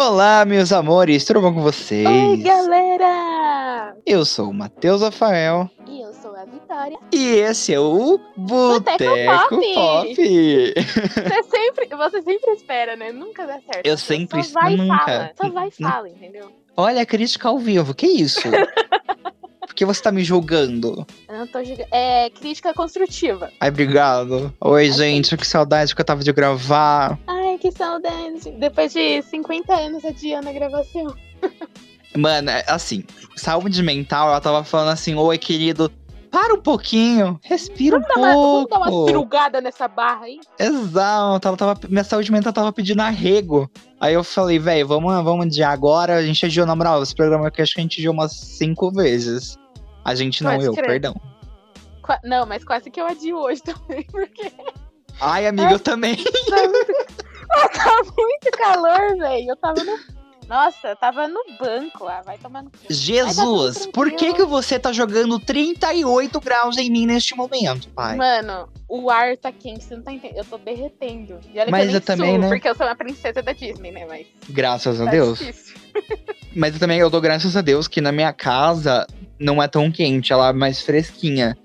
Olá, meus amores, tudo bom com vocês? Oi, galera! Eu sou o Matheus Rafael E eu sou a Vitória. e esse é o Boteco Boteco Pop. Pop. Você sempre, você sempre espera, né? Nunca dá certo. Eu sempre Só vai e nunca. fala. Só vai e fala, entendeu? Olha crítica ao vivo, que isso? Por que você tá me julgando? Eu não tô julgando. É crítica construtiva. Ai, obrigado. Oi, gente, que saudade que eu tava de gravar. Ai, que saudade. Depois de 50 anos adiando a gravação. Mano, é assim, saúde mental, ela tava falando assim, oi, querido, para um pouquinho, respira um dar, uma, vamos pouco. dar uma cirugada nessa barra aí? Exato, ela tava, minha saúde mental tava pedindo arrego. Aí eu falei, velho, vamos, vamos adiar agora. A gente adiou, na moral, esse programa aqui acho que a gente adiou umas cinco vezes. A gente não, Pode eu, crer. perdão. Qua- Não, mas quase que eu adio hoje também, porque Ai, amiga, eu também. Tá muito, tá muito calor, velho. Eu tava no. Nossa, eu tava no banco lá, vai tomar no cu. Jesus, por que que você tá jogando 38 graus em mim neste momento, pai? Mano, o ar tá quente, você não tá entendendo. Eu tô derretendo. E olha Mas que eu, eu também, suo, né? Porque eu sou uma princesa da Disney, né? Mas Graças a tá Deus. difícil. Mas eu também eu dou graças a Deus que na minha casa não é tão quente, ela é mais fresquinha.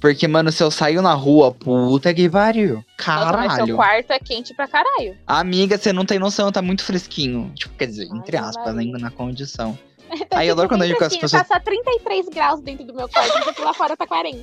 Porque, mano, se eu saio na rua, puta que pariu. Nossa, mas seu Caralho. quarto é quente pra caralho. Amiga, você não tem noção, tá muito fresquinho. Tipo, quer dizer, Ai, entre aspas, ainda na condição. Tá Aí eu adoro quando eu digo que as pessoas- Tá só 33 graus dentro do meu quarto, enquanto lá fora tá 40.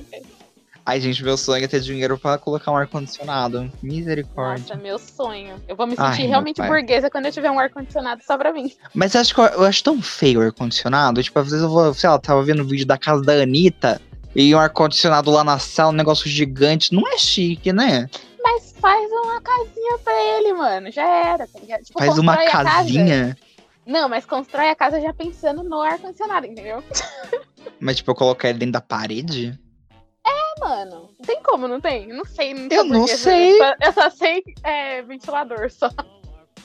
Ai, gente, meu sonho é ter dinheiro pra colocar um ar-condicionado. Misericórdia. Nossa, meu sonho. Eu vou me Ai, sentir meu realmente burguesa quando eu tiver um ar-condicionado só pra mim. Mas eu acho que eu, eu acho tão feio o ar-condicionado. Tipo, às vezes eu vou, sei lá, tava vendo o vídeo da casa da Anitta e um ar-condicionado lá na sala, um negócio gigante. Não é chique, né? Mas faz uma casinha pra ele, mano. Já era, tá ligado? Tipo, Faz uma constrói a casa. casinha. Não, mas constrói a casa já pensando no ar-condicionado, entendeu? Mas, tipo, eu colocar ele dentro da parede? É, mano. Tem como, não tem? Não sei. Não Eu não sei. Eu só, eu só sei é, ventilador, só.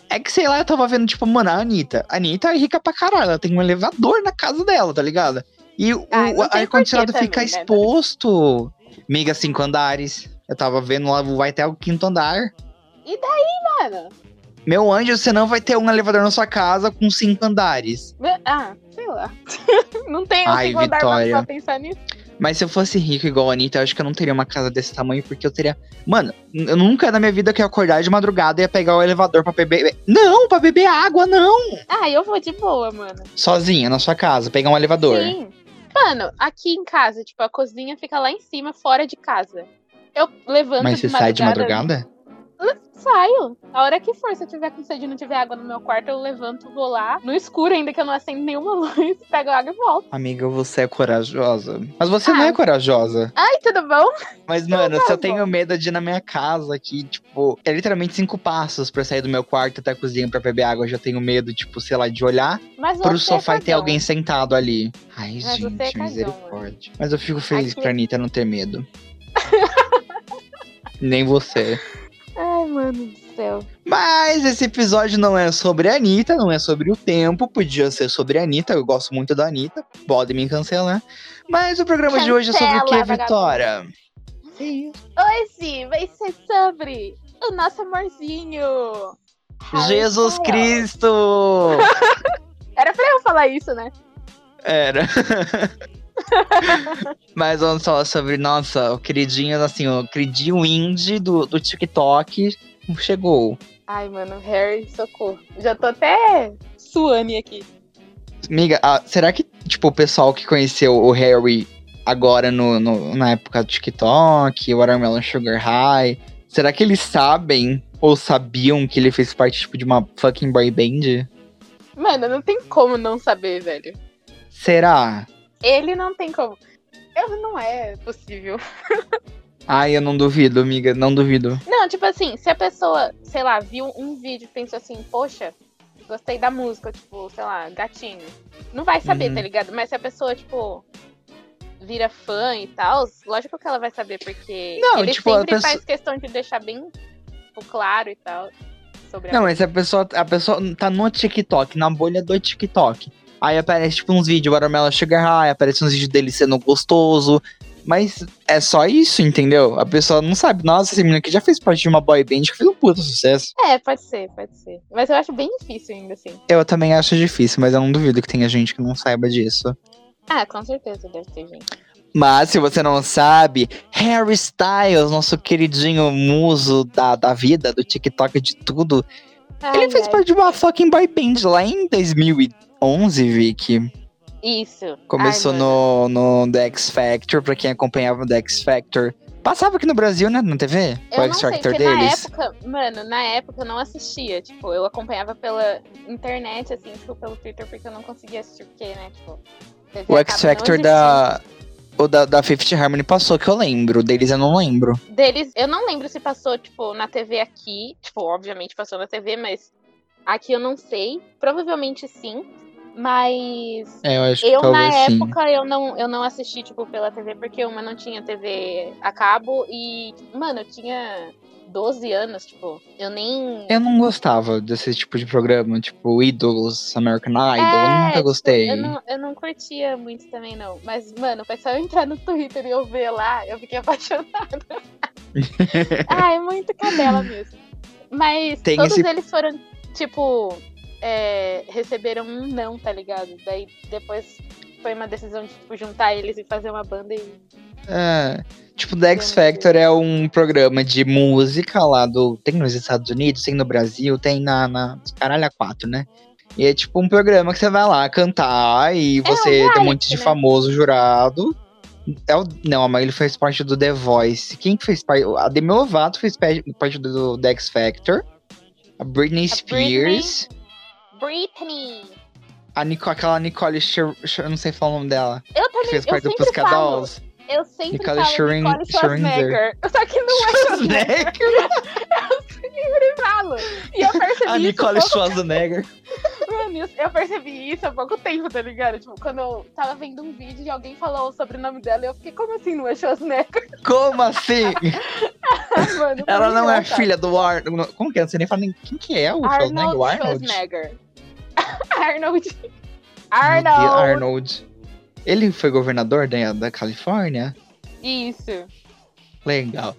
É que, sei lá, eu tava vendo, tipo, mano, a Anitta. A Anitta é rica pra caralho. Ela tem um elevador na casa dela, tá ligado? E o Ah, ar-condicionado fica também, né, exposto. Miga, cinco andares. Eu tava vendo lá, vai até o quinto andar. Mano. Meu anjo, você não vai ter um elevador na sua casa com cinco andares. Ah, sei lá. não tem Ai, eu tenho andar Vitória. pra pensar nisso. Mas se eu fosse rico igual a Anitta, eu acho que eu não teria uma casa desse tamanho, porque eu teria. Mano, eu nunca na minha vida que eu acordar de madrugada e ia pegar o elevador pra beber. Não, pra beber água, não! Ah, eu vou de boa, mano. Sozinha, na sua casa, pegar um elevador. Sim. Mano, aqui em casa, tipo, a cozinha fica lá em cima, fora de casa. Eu levanto Mas de você sai de madrugada? Saio. A hora que for, se eu tiver com sede e não tiver água no meu quarto, eu levanto, vou lá. No escuro, ainda que eu não acendo nenhuma luz, pego água e volto. Amiga, você é corajosa. Mas você não Ah. é corajosa. Ai, tudo bom? Mas, mano, tá se eu bom. tenho medo de ir na minha casa aqui, tipo, é literalmente cinco passos pra sair do meu quarto até a cozinha pra beber água. Eu já tenho medo, tipo, sei lá, de olhar Mas pro você sofá é e ter alguém sentado ali. Ai, Mas é gente, cagão, misericórdia. Mas eu fico feliz Aqui- pra Anitta não ter medo. Nem você. Ai, mano do céu. Mas esse episódio não é sobre a Anitta, não é sobre o tempo. Podia ser sobre a Anitta, eu gosto muito da Anitta. Pode me cancelar. Mas o programa de hoje é sobre o que, Cancela, Vitória? Hoje vai ser sobre o nosso amorzinho. Jesus Styles. Cristo! Era pra eu falar isso, né? Era. Mas vamos falar sobre, nossa, o queridinho, assim, o queridinho indie do, do TikTok chegou. Ai, mano, Harry, socorro. Já tô até suane aqui. Amiga, ah, será que, tipo, o pessoal que conheceu o Harry agora no, no- na época do TikTok, o Watermelon Sugar High, será que eles sabem ou sabiam que ele fez parte, tipo, de uma fucking boy band? Mano, não tem como não saber, velho. Será? Ele não tem como. Eu não é possível. Ai, eu não duvido, amiga, não duvido. Não, tipo assim, se a pessoa, sei lá, viu um vídeo e pensou assim, poxa, gostei da música, tipo, sei lá, gatinho. Não vai saber, Uhum. tá ligado? Mas se a pessoa, tipo, vira fã e tal, lógico que ela vai saber, porque Não, ele tipo, a sempre pessoa- faz questão de deixar bem tipo, claro e tal. Sobre a Não, mas se a pessoa, a pessoa tá no TikTok, na bolha do TikTok. Aí aparece, tipo, uns vídeos, Watermelon Sugar High, aparece uns vídeos dele sendo gostoso. Mas é só isso, entendeu? A pessoa não sabe. Nossa, esse menino aqui já fez parte de uma boy band que fez um puta sucesso. É, pode ser, pode ser. Mas eu acho bem difícil ainda assim. Eu também acho difícil, mas eu não duvido que tenha gente que não saiba disso. Ah, com certeza deve ter gente. Mas se você não sabe, Harry Styles, nosso queridinho muso da, da vida, do TikTok de tudo, Ai, ele fez ai. parte de uma fucking boy band lá em 2011, Vicky. Isso. Começou Ai, no, no The X Factor, pra quem acompanhava o The X Factor. Passava aqui no Brasil, né, na TV? Eu o não X sei, Factor na deles. época, mano, na época eu não assistia. Tipo, eu acompanhava pela internet, assim, tipo, pelo Twitter, porque eu não conseguia assistir, porque, né, tipo. TV O X Factor existia. O da, da Fifth Harmony passou, que eu lembro. Deles eu não lembro. Deles, eu não lembro se passou, tipo, na TV aqui. Tipo, obviamente passou na TV, mas aqui eu não sei. Provavelmente sim. Mas É, eu acho que eu, na talvez sim. época, eu não, eu não assisti, tipo, pela TV, porque uma não tinha TV a cabo e, mano, eu tinha 12 anos, tipo, eu nem. Eu não gostava desse tipo de programa, tipo Idols, American Idol. eu É, nunca tipo, gostei. Eu não, eu não curtia muito também, não. Mas, mano, foi só eu entrar no Twitter e eu ver lá, eu fiquei apaixonada. ah, é muito cadela mesmo. Mas Tem todos esse- eles foram, tipo, é, receberam um não, tá ligado? Daí depois foi uma decisão de tipo, juntar eles e fazer uma banda e. É, tipo, The X Factor é um programa de música lá do. Tem nos Estados Unidos, tem no Brasil, tem na. na caralho, a quatro, né? E é tipo um programa que você vai lá cantar e você tem um reality, monte de né? famoso jurado. É o, não, mas ele fez parte do The Voice. Quem que fez parte? A Demi Lovato fez parte do The X Factor. A Britney Spears. Britney! A Nico, aquela Nicole eu não sei falar o nome dela. Eu também, fez eu parte do sempre Pussycat Dolls. eu sempre Nicole falo Scherring- Nicole Schwarzenegger. Só que não é Schwarzenegger. eu sempre falo. E eu percebi A isso Nicole pouco Schwarzenegger. Mano, eu- eu percebi isso há pouco tempo, tá ligado? Tipo, quando eu tava vendo um vídeo e alguém falou o sobrenome dela, eu fiquei, como assim não é Schwarzenegger? Como assim? Mano, Ela não é filha do Arnold. Como que é? Não sei nem falar nem quem que é o Schwarzenegger. Arnold O Arnold? Schwarzenegger. Arnold. Arnold. Arnold. Ele foi governador da, da Califórnia? Isso. Legal.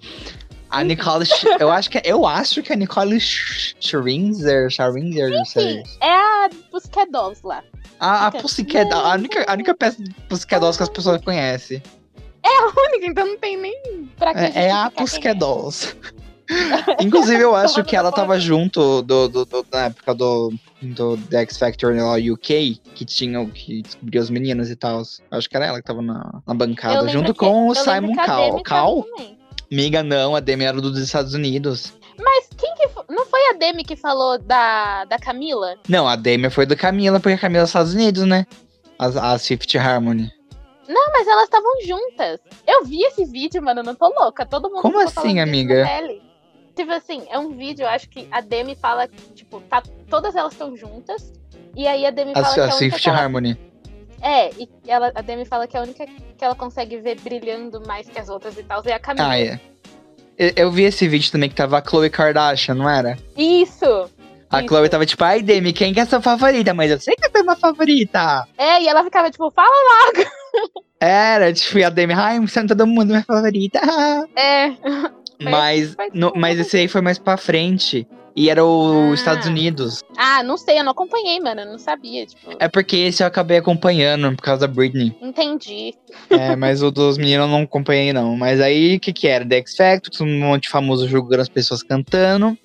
A Nicole. Eu acho que eu acho que a Nicole Sch- Schrinzer, Schrinzer, não sei. É a Pussycat Dolls lá. A, a Pussycat, a única, a única peça de Pussycat Dolls que as pessoas conhecem. Única, então não tem nem pra que É, é a justificar quem Pussycat Dolls. Inclusive, eu acho que ela tava junto do, do- do- na época do, do The X Factor lá UK, que tinha o que descobria os meninos e tal. Acho que era ela que tava na, na bancada, junto que- com o Simon a Cowell. Cowell? também. Miga, não, a Demi era dos Estados Unidos. Mas quem que Não foi a Demi que falou da, da Camila? Não, a Demi foi do Camila, porque a Camila é dos Estados Unidos, né? As, as Fifth Harmony. Não, mas elas estavam juntas. Eu vi esse vídeo, mano, eu não tô louca. Todo mundo Como assim, amiga? tele. Tipo assim, é um vídeo, eu acho que a Demi fala, tipo, tá, todas elas estão juntas. E aí a Demi fala As, que a que ela, Harmony. É, e ela, a Demi fala que a única que ela consegue ver brilhando mais que as outras e tal é a Camila. Ah, é. Eu, eu vi esse vídeo também que tava a Khloe Kardashian, não era? Isso! A Isso. Chloe tava tipo, ai, Demi, quem que é sua favorita? Mas eu sei que é a minha favorita. É, e ela ficava tipo, fala Era, tipo, e a Demi, ai, sendo todo mundo minha favorita. É. mas, foi no- mas esse aí foi mais pra frente. E era os Ah. Estados Unidos. Ah, não sei, eu não acompanhei, mano. Eu não sabia, tipo. É porque esse eu acabei acompanhando por causa da Britney. Entendi. É, mas o dos meninos eu não acompanhei, não. Mas aí, o que que era? The X Factor, um monte de famoso julgando as pessoas cantando.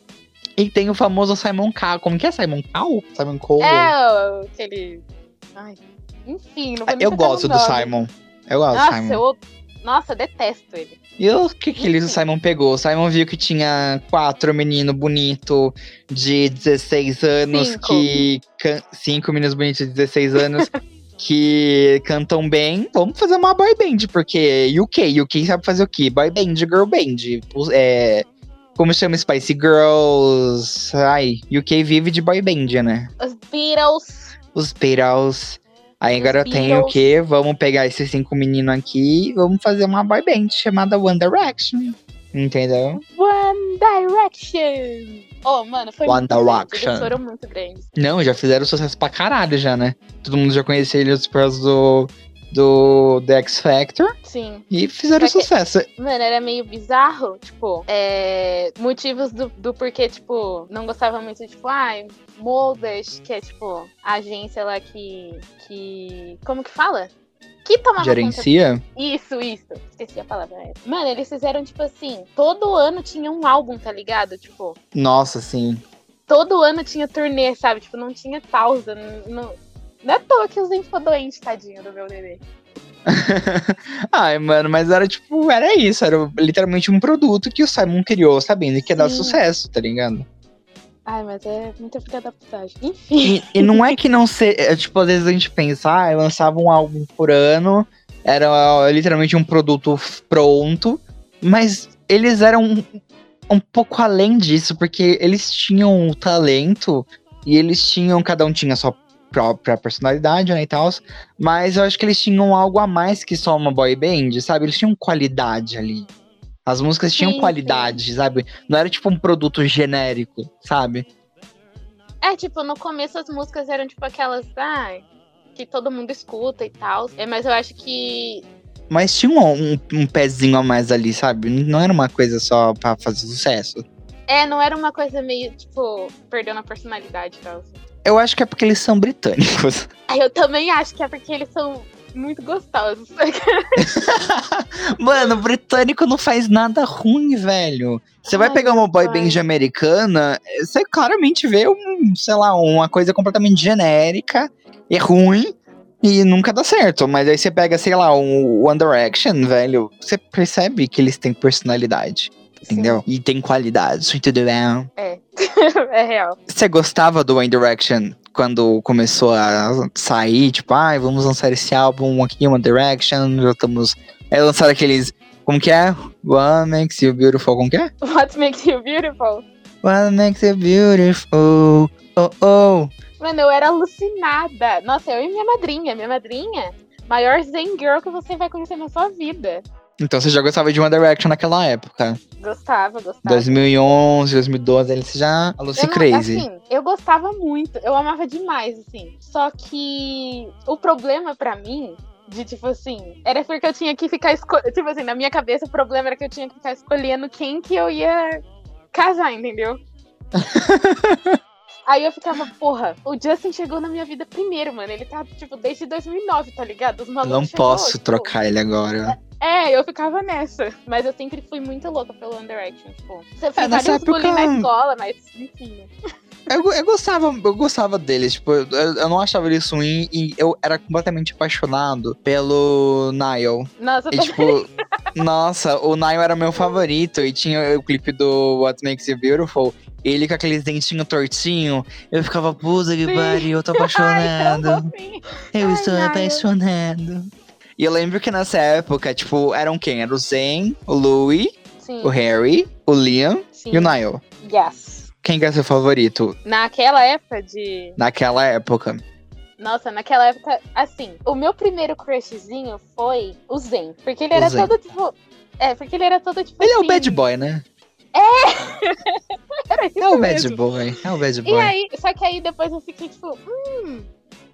E tem o famoso Simon Cowell. Como que é Simon Cowell? Simon Cowell? É, aquele. Ai. Enfim, não vou eu gosto do. Simon. Eu gosto do Nossa, Simon. eu. Nossa, eu detesto ele. E o que que ele, o. Simon pegou? O Simon viu que tinha quatro meninos bonitos de 16 anos Cinco. que. Cinco meninos bonitos de 16 anos que cantam bem. Vamos fazer uma boy band, porque UK, UK sabe fazer o quê? Boy band, girl band. É, como chama Spice Girls? Ai, UK vive de boy band, né? Os Beatles. Os Beatles. Aí agora tem o Beatles. quê? Vamos pegar esses cinco meninos aqui e vamos fazer uma boy band chamada One Direction. Entendeu? One Direction. Oh, mano, foi One muito grande. Direction. Eles foram muito grandes. Não, já fizeram sucesso pra caralho já, né? Todo mundo já conhecia eles por causa do do The X Factor Sim. e fizeram Só que- sucesso. Mano, era meio bizarro, tipo, é, motivos do, do porquê, tipo, não gostava muito, tipo, ai, Moldas, que é, tipo, a agência lá que, que, como que fala? Que tomava conta Gerencia? Isso, isso. Esqueci a palavra. é. Mano, eles fizeram, tipo assim, todo ano tinha um álbum, tá ligado? Tipo, Nossa, sim. todo ano tinha turnê, sabe? Tipo, não tinha pausa. Não, não, é toa que o Zen ficou doente, tadinho do meu bebê. Ai, mano, mas era tipo, era isso, era literalmente um produto que o Simon criou, sabendo que ia dar Sim. sucesso, tá ligado? Ai, mas é muita filha da putagem. Enfim. E, e não é que não ser. é, tipo, às vezes a gente pensa, ah, lançava um álbum por ano, era literalmente um produto pronto, mas eles eram um, um pouco além disso, porque eles tinham o talento e eles tinham, cada um tinha a sua própria personalidade, né, e tal, mas eu acho que eles tinham algo a mais que só uma boy band, sabe? Eles tinham qualidade ali. As músicas tinham Sim, qualidade, sabe? Não era tipo um produto genérico, sabe? É, tipo, no começo as músicas eram, tipo, aquelas, ai, que todo mundo escuta e tal. É, mas eu acho que. Mas tinha um, um, um pezinho a mais ali, sabe? Não era uma coisa só pra fazer sucesso. É, não era uma coisa meio, tipo, perdendo a personalidade e tal. Eu acho que é porque eles são britânicos. Aí eu também acho que é porque eles são muito gostosos. Mano, britânico não faz nada ruim, velho. Você vai Ai, pegar uma boy band americana, você claramente vê um, sei lá, uma coisa completamente genérica e ruim e nunca dá certo. Mas aí você pega, sei lá, um One Direction, velho, você percebe que eles têm personalidade, entendeu? E tem qualidade, entendeu? É. é real. Você gostava do One Direction quando começou a sair? Tipo, ai, vamos lançar esse álbum aqui, One Direction, já estamos. É lançar aqueles. Como que é? One Makes You Beautiful, como que é? What makes you beautiful? One Makes You Beautiful. Oh, oh. Mano, eu era alucinada. Nossa, eu e minha madrinha. Minha madrinha, maior Zen Girl que você vai conhecer na sua vida. Então você já gostava de One Direction naquela época. Gostava, gostava. 2011, 2012, ele você já Eu Lucy não- Crazy. Assim, eu gostava muito, eu amava demais, assim. Só que o problema pra mim, de tipo assim, era porque eu tinha que ficar escolhendo. Tipo assim, na minha cabeça o problema era que eu tinha que ficar escolhendo quem que eu ia casar, entendeu? Aí eu ficava, porra, o Justin chegou na minha vida primeiro, mano. Ele tá, tipo, desde 2009, tá ligado? Os malucos não chegou, posso tipo, trocar ele agora. É, eu ficava nessa. Mas eu sempre fui muito louca pelo One Direction, tipo. Você É, nessa época- na escola, mas enfim. né? Eu, eu gostava, eu gostava deles, tipo, eu, eu não achava eles ruim e eu era completamente apaixonado pelo Nile. Nossa, eu E tipo, nossa, o Nile era meu favorito e tinha o clipe do What Makes You Beautiful. Ele com aqueles dentinhos tortinho, eu ficava, puta que pariu, eu tô Ai, apaixonado. fofinho. eu Ai, estou Nile. apaixonado. E eu lembro que nessa época, tipo, eram quem? Era o Zayn, o Louis, Sim, o Harry, o Liam sim. e o Nile. Yes. Quem que é seu favorito Naquela época de. naquela época? Nossa, naquela época, assim, o meu primeiro crushzinho foi o Zen. Porque ele O era Zen. todo tipo. É, porque ele era todo tipo. Ele é o assim, bad boy, né? Era isso É o bad boy, é o bad E boy. aí, só que aí depois eu fiquei tipo, hum.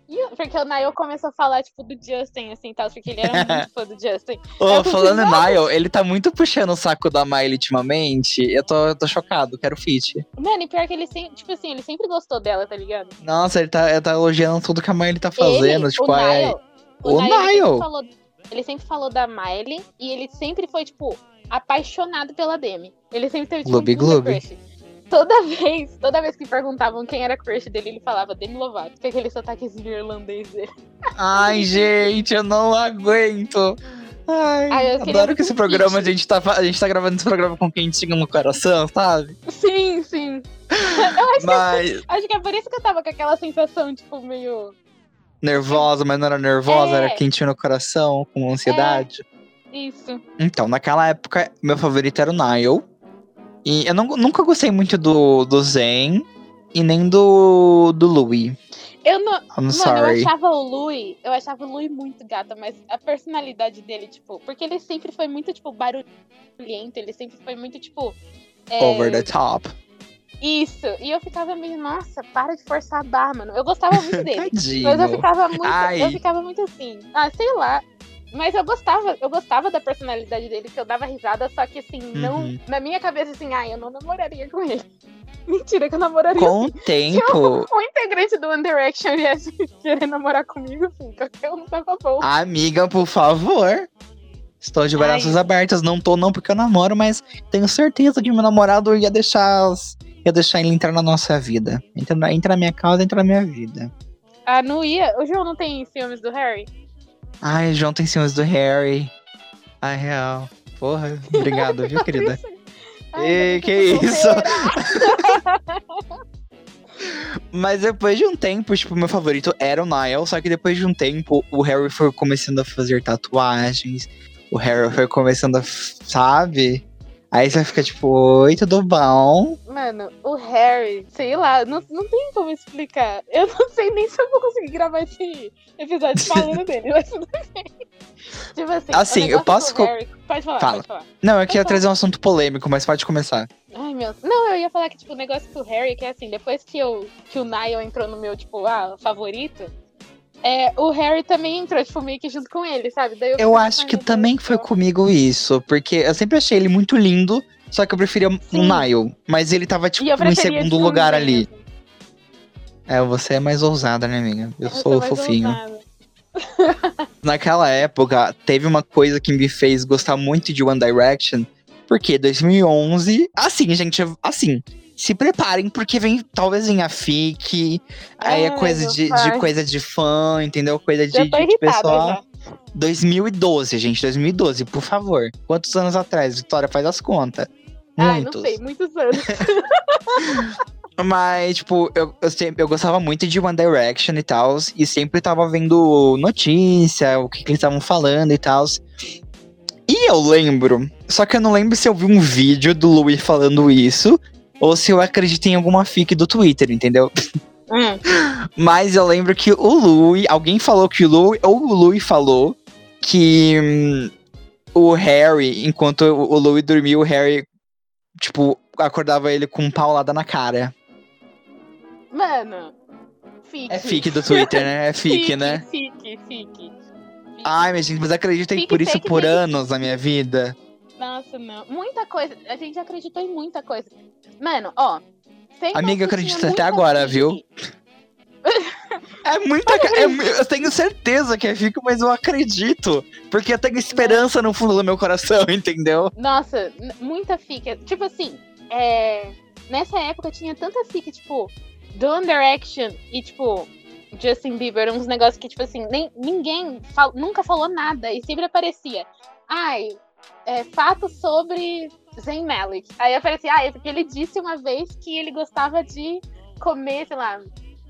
e o- Porque o Niall começou a falar, tipo, do Justin, assim, tal, porque ele era muito fã do Justin. Ô, falando em Nile, ele tá muito puxando o saco da Miley ultimamente. Eu tô, eu tô chocado, quero feat. Mano, e pior que ele sempre, tipo assim, ele sempre gostou dela, tá ligado? Nossa, ele tá, ele tá elogiando tudo que a Miley tá fazendo. ele, tipo, o é- Niall, o Niall, ele Niall. sempre falou- Ele sempre falou da Miley e ele sempre foi, tipo, apaixonado pela Demi. Ele sempre teve, tipo, Gloob, um gloob. crush. Toda vez, toda vez que perguntavam quem era crush dele, ele falava Demi Lovato, com aquele sotaquezinho irlandês dele. Ai, gente, eu não aguento. Ai, Ai, adoro que esse programa, a gente, tá, a gente tá gravando esse programa com quentinho no coração, sabe? Sim, sim. Eu acho, Mas que, acho que é por isso que eu tava com aquela sensação, tipo, meio. nervosa, mas não era nervosa, É. era quentinho no coração, com ansiedade. Isso. Então, naquela época, meu favorito era o Nile. E eu não- nunca gostei muito do, do Zen e nem do, do Louis. Eu não. I'm Mano, eu sorry. achava o Louis, eu achava o Louis muito gata, mas a personalidade dele, tipo, porque ele sempre foi muito, tipo, barulhento, ele sempre foi muito, tipo. é, Over the top. Isso. E eu ficava meio, nossa, para de forçar a barra, mano. Eu gostava muito dele. Mas eu ficava muito. Ai. Eu ficava muito assim. Ah, sei lá. Mas eu gostava, eu gostava da personalidade dele, que eu dava risada, só que assim, não. Uhum. Na minha cabeça, assim, ai, eu não namoraria com ele. Mentira, que eu namoraria Com o tempo, um integrante do One Direction viesse querer namorar comigo, assim, qualquer um tava bom. amiga, por favor. Estou de braços abertos. Não tô, não, porque eu namoro, mas tenho certeza que meu namorado ia deixar. as- Ia deixar ele entrar na nossa vida. Entra na, entra na minha casa, entra na minha vida. Ah, não ia. O João não tem filmes do Harry? Ai, João tem ciúmes do Harry. Ai, real. Porra, obrigado, viu, querida? Ai, tô que isso? Mas depois de um tempo, tipo, meu favorito era o Niall, só que depois de um tempo, o Harry foi começando a fazer tatuagens, o Harry foi começando a, sabe? Aí você fica tipo, oi, tudo bom? Mano, o Harry, sei lá, não, não tem como explicar. Eu não sei nem se eu vou conseguir gravar esse episódio falando dele, mas tudo bem. Tipo assim, o Assim, eu posso do co- Harry... Pode falar, Fala. pode falar. Não, eu queria trazer um assunto polêmico, mas pode começar. Ai, meu. Não, eu ia falar que, tipo, o negócio com o Harry, que é assim, depois que, eu, que o Niall entrou no meu, tipo, ah, favorito, é, o Harry também entrou, tipo, meio que junto com ele, sabe? Daí Eu fico, acho que também foi comigo isso, porque eu sempre achei ele muito lindo, só que eu preferia o Sim. Niall. Mas ele tava, tipo, eu em segundo lugar o ali. É, você é mais ousada, né, amiga? Eu, Eu sou fofinho. Naquela época, teve uma coisa que me fez gostar muito de One Direction, porque 2011, assim, gente, assim, se preparem porque vem talvez venha FIC, aí é coisa de, de coisa de fã, entendeu? Coisa de, de pessoal. já. 2012, gente, 2012, por favor. Quantos anos atrás? Vitória, faz as contas. Ai, Muitos. não sei, muitos anos. Mas, tipo, eu, eu, sempre, eu gostava muito de One Direction e tal. E sempre tava vendo notícia, o que, que eles estavam falando e tal. E eu lembro. Só que eu não lembro se eu vi um vídeo do Louis falando isso. Ou se eu acreditei em alguma fic do Twitter, entendeu? Hum. Mas eu lembro que o Louis. Alguém falou que o Louis. Ou o Louis falou que. hum, o Harry, enquanto o Louis dormia, o Harry. Tipo, acordava ele com um paulada na cara. Mano, fique. É fic do Twitter, né? É fic, Fique, né? Fique, fique. Ai, mas gente, mas acreditei Fic, por isso fake, por fake, anos na minha vida. Nossa, não. Muita coisa. A gente acreditou em muita coisa. Mano, ó. Amiga, eu nossa, acredito tinha até agora, fic. viu? É muita. é eu tenho certeza que é fic, mas eu acredito. Porque eu tenho esperança no fundo do meu coração, entendeu? Nossa, muita fic. Tipo assim, é... nessa época tinha tanta fic, tipo, do One Direction e, tipo, Justin Bieber, uns negócios que, tipo assim, nem, ninguém fal- nunca falou nada e sempre aparecia. Ai, é, fatos sobre Zayn Malik. Aí aparecia, ah, é porque ele disse uma vez que ele gostava de comer, sei lá,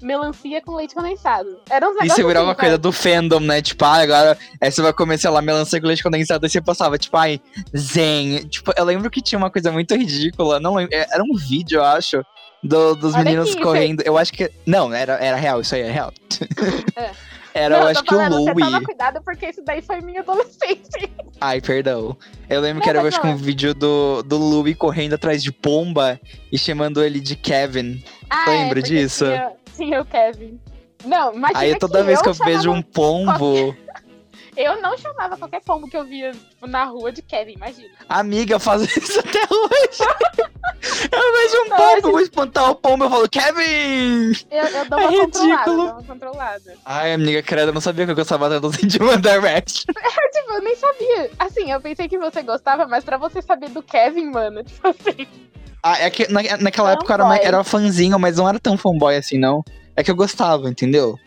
melancia com leite condensado. Era uns Isso virava assim, uma coisa sabe? do fandom, né? Tipo, ah, agora aí você vai comer, sei lá, melancia com leite condensado, aí você passava, tipo, ai, zen. Tipo, eu lembro que tinha uma coisa muito ridícula, não lembro, é- era um vídeo, eu acho, do- dos Olha meninos aqui, correndo. Eu acho que. Não, era, era real, isso aí é real. É. Era, Não, eu acho que o falando, Você toma Louis. cuidado porque isso daí foi minha adolescência. Ai, perdão. Eu lembro Não, que era, eu acho que um vídeo do, do Louis correndo atrás de pomba e chamando ele de Kevin. Ah, Lembra é, disso? Tinha, tinha o Kevin. Não, imagina Aí toda vez que eu vejo um pombo. Eu não chamava qualquer pombo que eu via tipo, na rua de Kevin, imagina. Amiga, eu faço isso até hoje. eu vejo um pombo, vou espantar o pombo, eu falo, Kevin! Eu, eu dou É uma controlada, ridículo. dou uma controlada. Ai, amiga, credo, eu não sabia que eu gostava tanto assim de One Direction. Tipo, eu nem sabia. Assim, eu pensei que você gostava, mas pra você saber do Kevin, mano, tipo assim. Ah, é que na, naquela época eu era, Fanboy. era fãzinho, mas não era tão fanboy assim, não. É que eu gostava, entendeu?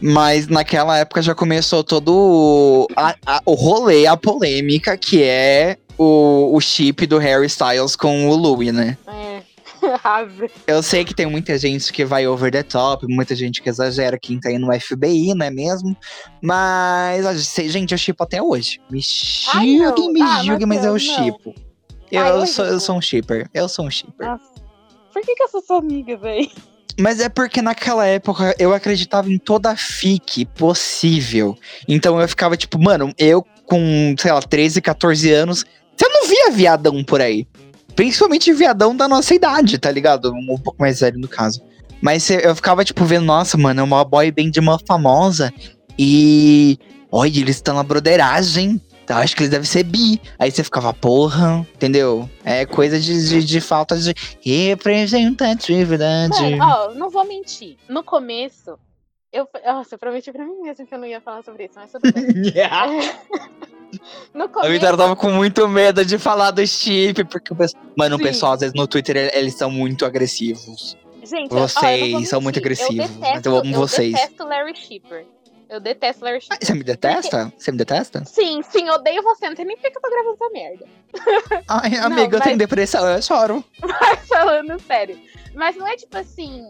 Mas naquela época já começou todo o, a- a- o rolê, a polêmica, que é o, o chip do Harry Styles com o Louis, né? É. Eu sei que tem muita gente que vai over the top, muita gente que exagera, quem tá aí no FBI, não é mesmo? Mas, gente, eu chipo até hoje. Me julguem, me Ah, julguem, mas eu não. chipo. Ai, Eu, sou, eu sou um shipper. Eu sou um shipper. Nossa. Por que, que eu sou sua amiga, véi? Mas é porque naquela época eu acreditava em toda a fic possível. Então eu ficava tipo, mano, eu com, sei lá, 13, 14 anos, você não via viadão por aí. Principalmente viadão da nossa idade, tá ligado? Um pouco mais velho no caso. Mas eu ficava, tipo, vendo, nossa, mano, é uma boy band uma famosa. E. Olha, eles estão na broderagem. Então, acho que eles devem ser bi. Aí você ficava, porra, entendeu? É coisa de, de, de falta de representatividade. Mano, ó, não vou mentir. No começo, eu, nossa, eu prometi pra mim mesmo que eu não ia falar sobre isso, mas tudo bem. no A começo, Vitória tava com muito medo de falar do chip, porque o pessoal. Mano, o Sim. pessoal, às vezes, no Twitter, eles são muito agressivos. gente, eu- ó, eu não Vocês vou são muito agressivos, Eu mas detesto, eu amo vocês. detesto Larry Shipper. Eu detesto Larry Ah, você me detesta? Você me detesta? Sim, sim, odeio você. Não tem nem por que eu tô gravando essa merda. Ai, Não, amiga, eu tenho mas- depressão, eu choro. Falando sério. Mas não é tipo assim.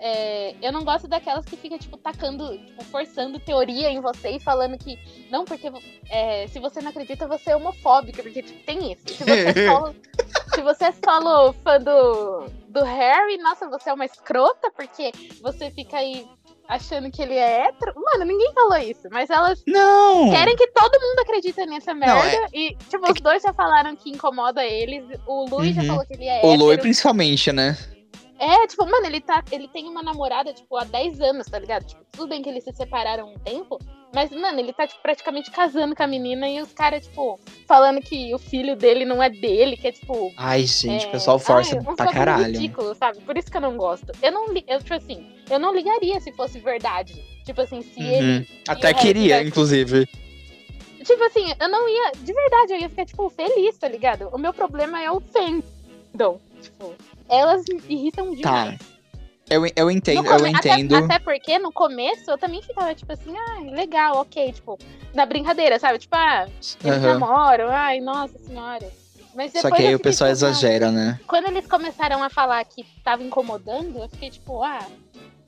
é, eu não gosto daquelas que ficam, tipo, tacando, tipo, forçando teoria em você e falando que. Não, porque é, se você não acredita, você é homofóbica, porque tipo, tem isso. Se você é solo, se você é solo fã do, do Harry, nossa, você é uma escrota, porque você fica aí achando que ele é hétero. Mano, ninguém falou isso, mas elas Não! querem que todo mundo acredite nessa merda. Não, é- E, tipo, os dois já falaram que incomoda eles. O Luiz já Uhum. falou que ele é O hétero. Loi, principalmente, né? É, tipo, mano, ele, tá, ele tem uma namorada, tipo, há 10 anos, tá ligado? Tipo, tudo bem que eles se separaram um tempo, mas, mano, ele tá, tipo, praticamente casando com a menina e os caras, tipo, falando que o filho dele não é dele, que é, tipo... Ai, gente, é, o pessoal força ai, pra caralho. ridículo, sabe? Por isso que eu não gosto. Eu não, li- eu, tipo assim, eu não ligaria se fosse verdade. Tipo assim, se ele... Uhum. Até Harry queria, tivesse- inclusive. Tipo assim, eu não ia... De verdade, eu ia ficar, tipo, feliz, tá ligado? O meu problema é o fandom. Tipo, elas me irritam demais. Eu, eu entendo, come- eu entendo. Até, até porque no começo eu também ficava tipo assim, ah, legal, ok, tipo, na brincadeira, sabe? Tipo, ah, eles Aham. namoram, ai, nossa senhora. Mas Só que aí o pessoal tipo, não. exagera, né? Quando eles começaram a falar que tava incomodando, eu fiquei tipo, ah,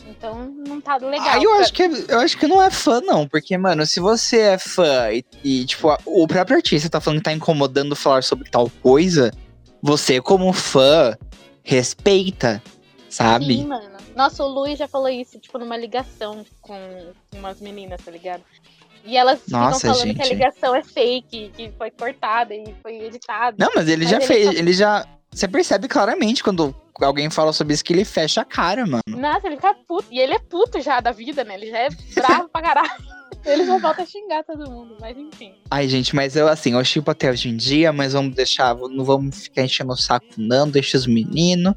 então não tá legal. Aí eu acho que eu acho que não é fã, não, porque, mano, se você é fã e, e, tipo, o próprio artista tá falando que tá incomodando falar sobre tal coisa, você, como fã, respeita, sabe? Sim, mano. Nossa, o Luiz já falou isso, tipo, numa ligação com umas meninas, tá ligado? E elas Nossa, ficam falando que a gente. ligação é fake, que foi cortada e foi editada. Não, mas ele Mas já ele fez, só- ele já. Você percebe claramente quando alguém fala sobre isso que ele fecha a cara, mano. Nossa, ele fica puto. E ele é puto já da vida, né? Ele já é bravo pra caralho. Ele já volta a xingar todo mundo, mas enfim. Ai, gente, mas eu assim, eu chipo até hoje em dia, mas vamos deixar, não vamos ficar enchendo o saco, não, deixa os meninos.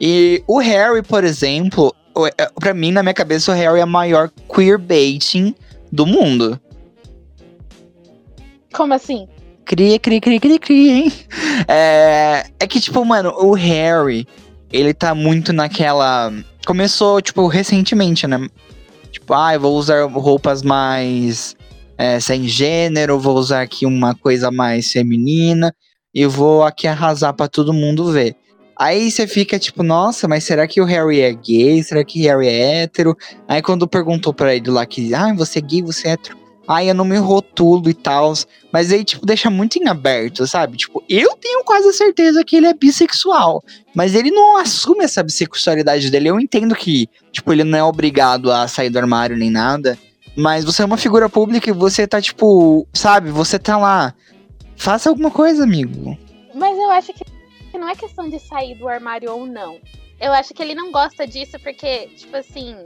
E o Harry, por exemplo, é, pra mim, na minha cabeça, o Harry é a maior queerbaiting do mundo. Como assim? Cria, cria, cria, cria, cria, hein? É, é que, tipo, mano, o Harry, ele tá muito naquela. Começou, tipo, recentemente, né? Tipo, ah, eu vou usar roupas mais é, sem gênero, vou usar aqui uma coisa mais feminina e vou aqui arrasar pra todo mundo ver. Aí você fica tipo, nossa, mas será que o Harry é gay? Será que Harry é hétero? Aí quando perguntou pra ele lá que, ah, você é gay, você é hétero. Ai, eu não me rotulo e tal. Mas aí, tipo, deixa muito em aberto, sabe? Tipo, eu tenho quase certeza que ele é bissexual. Mas ele não assume essa bissexualidade dele. Eu entendo que, tipo, ele não é obrigado a sair do armário nem nada. Mas você é uma figura pública e você tá, tipo, sabe? Você tá lá. Faça alguma coisa, amigo. Mas eu acho que não é questão de sair do armário ou não. Eu acho que ele não gosta disso porque, tipo assim,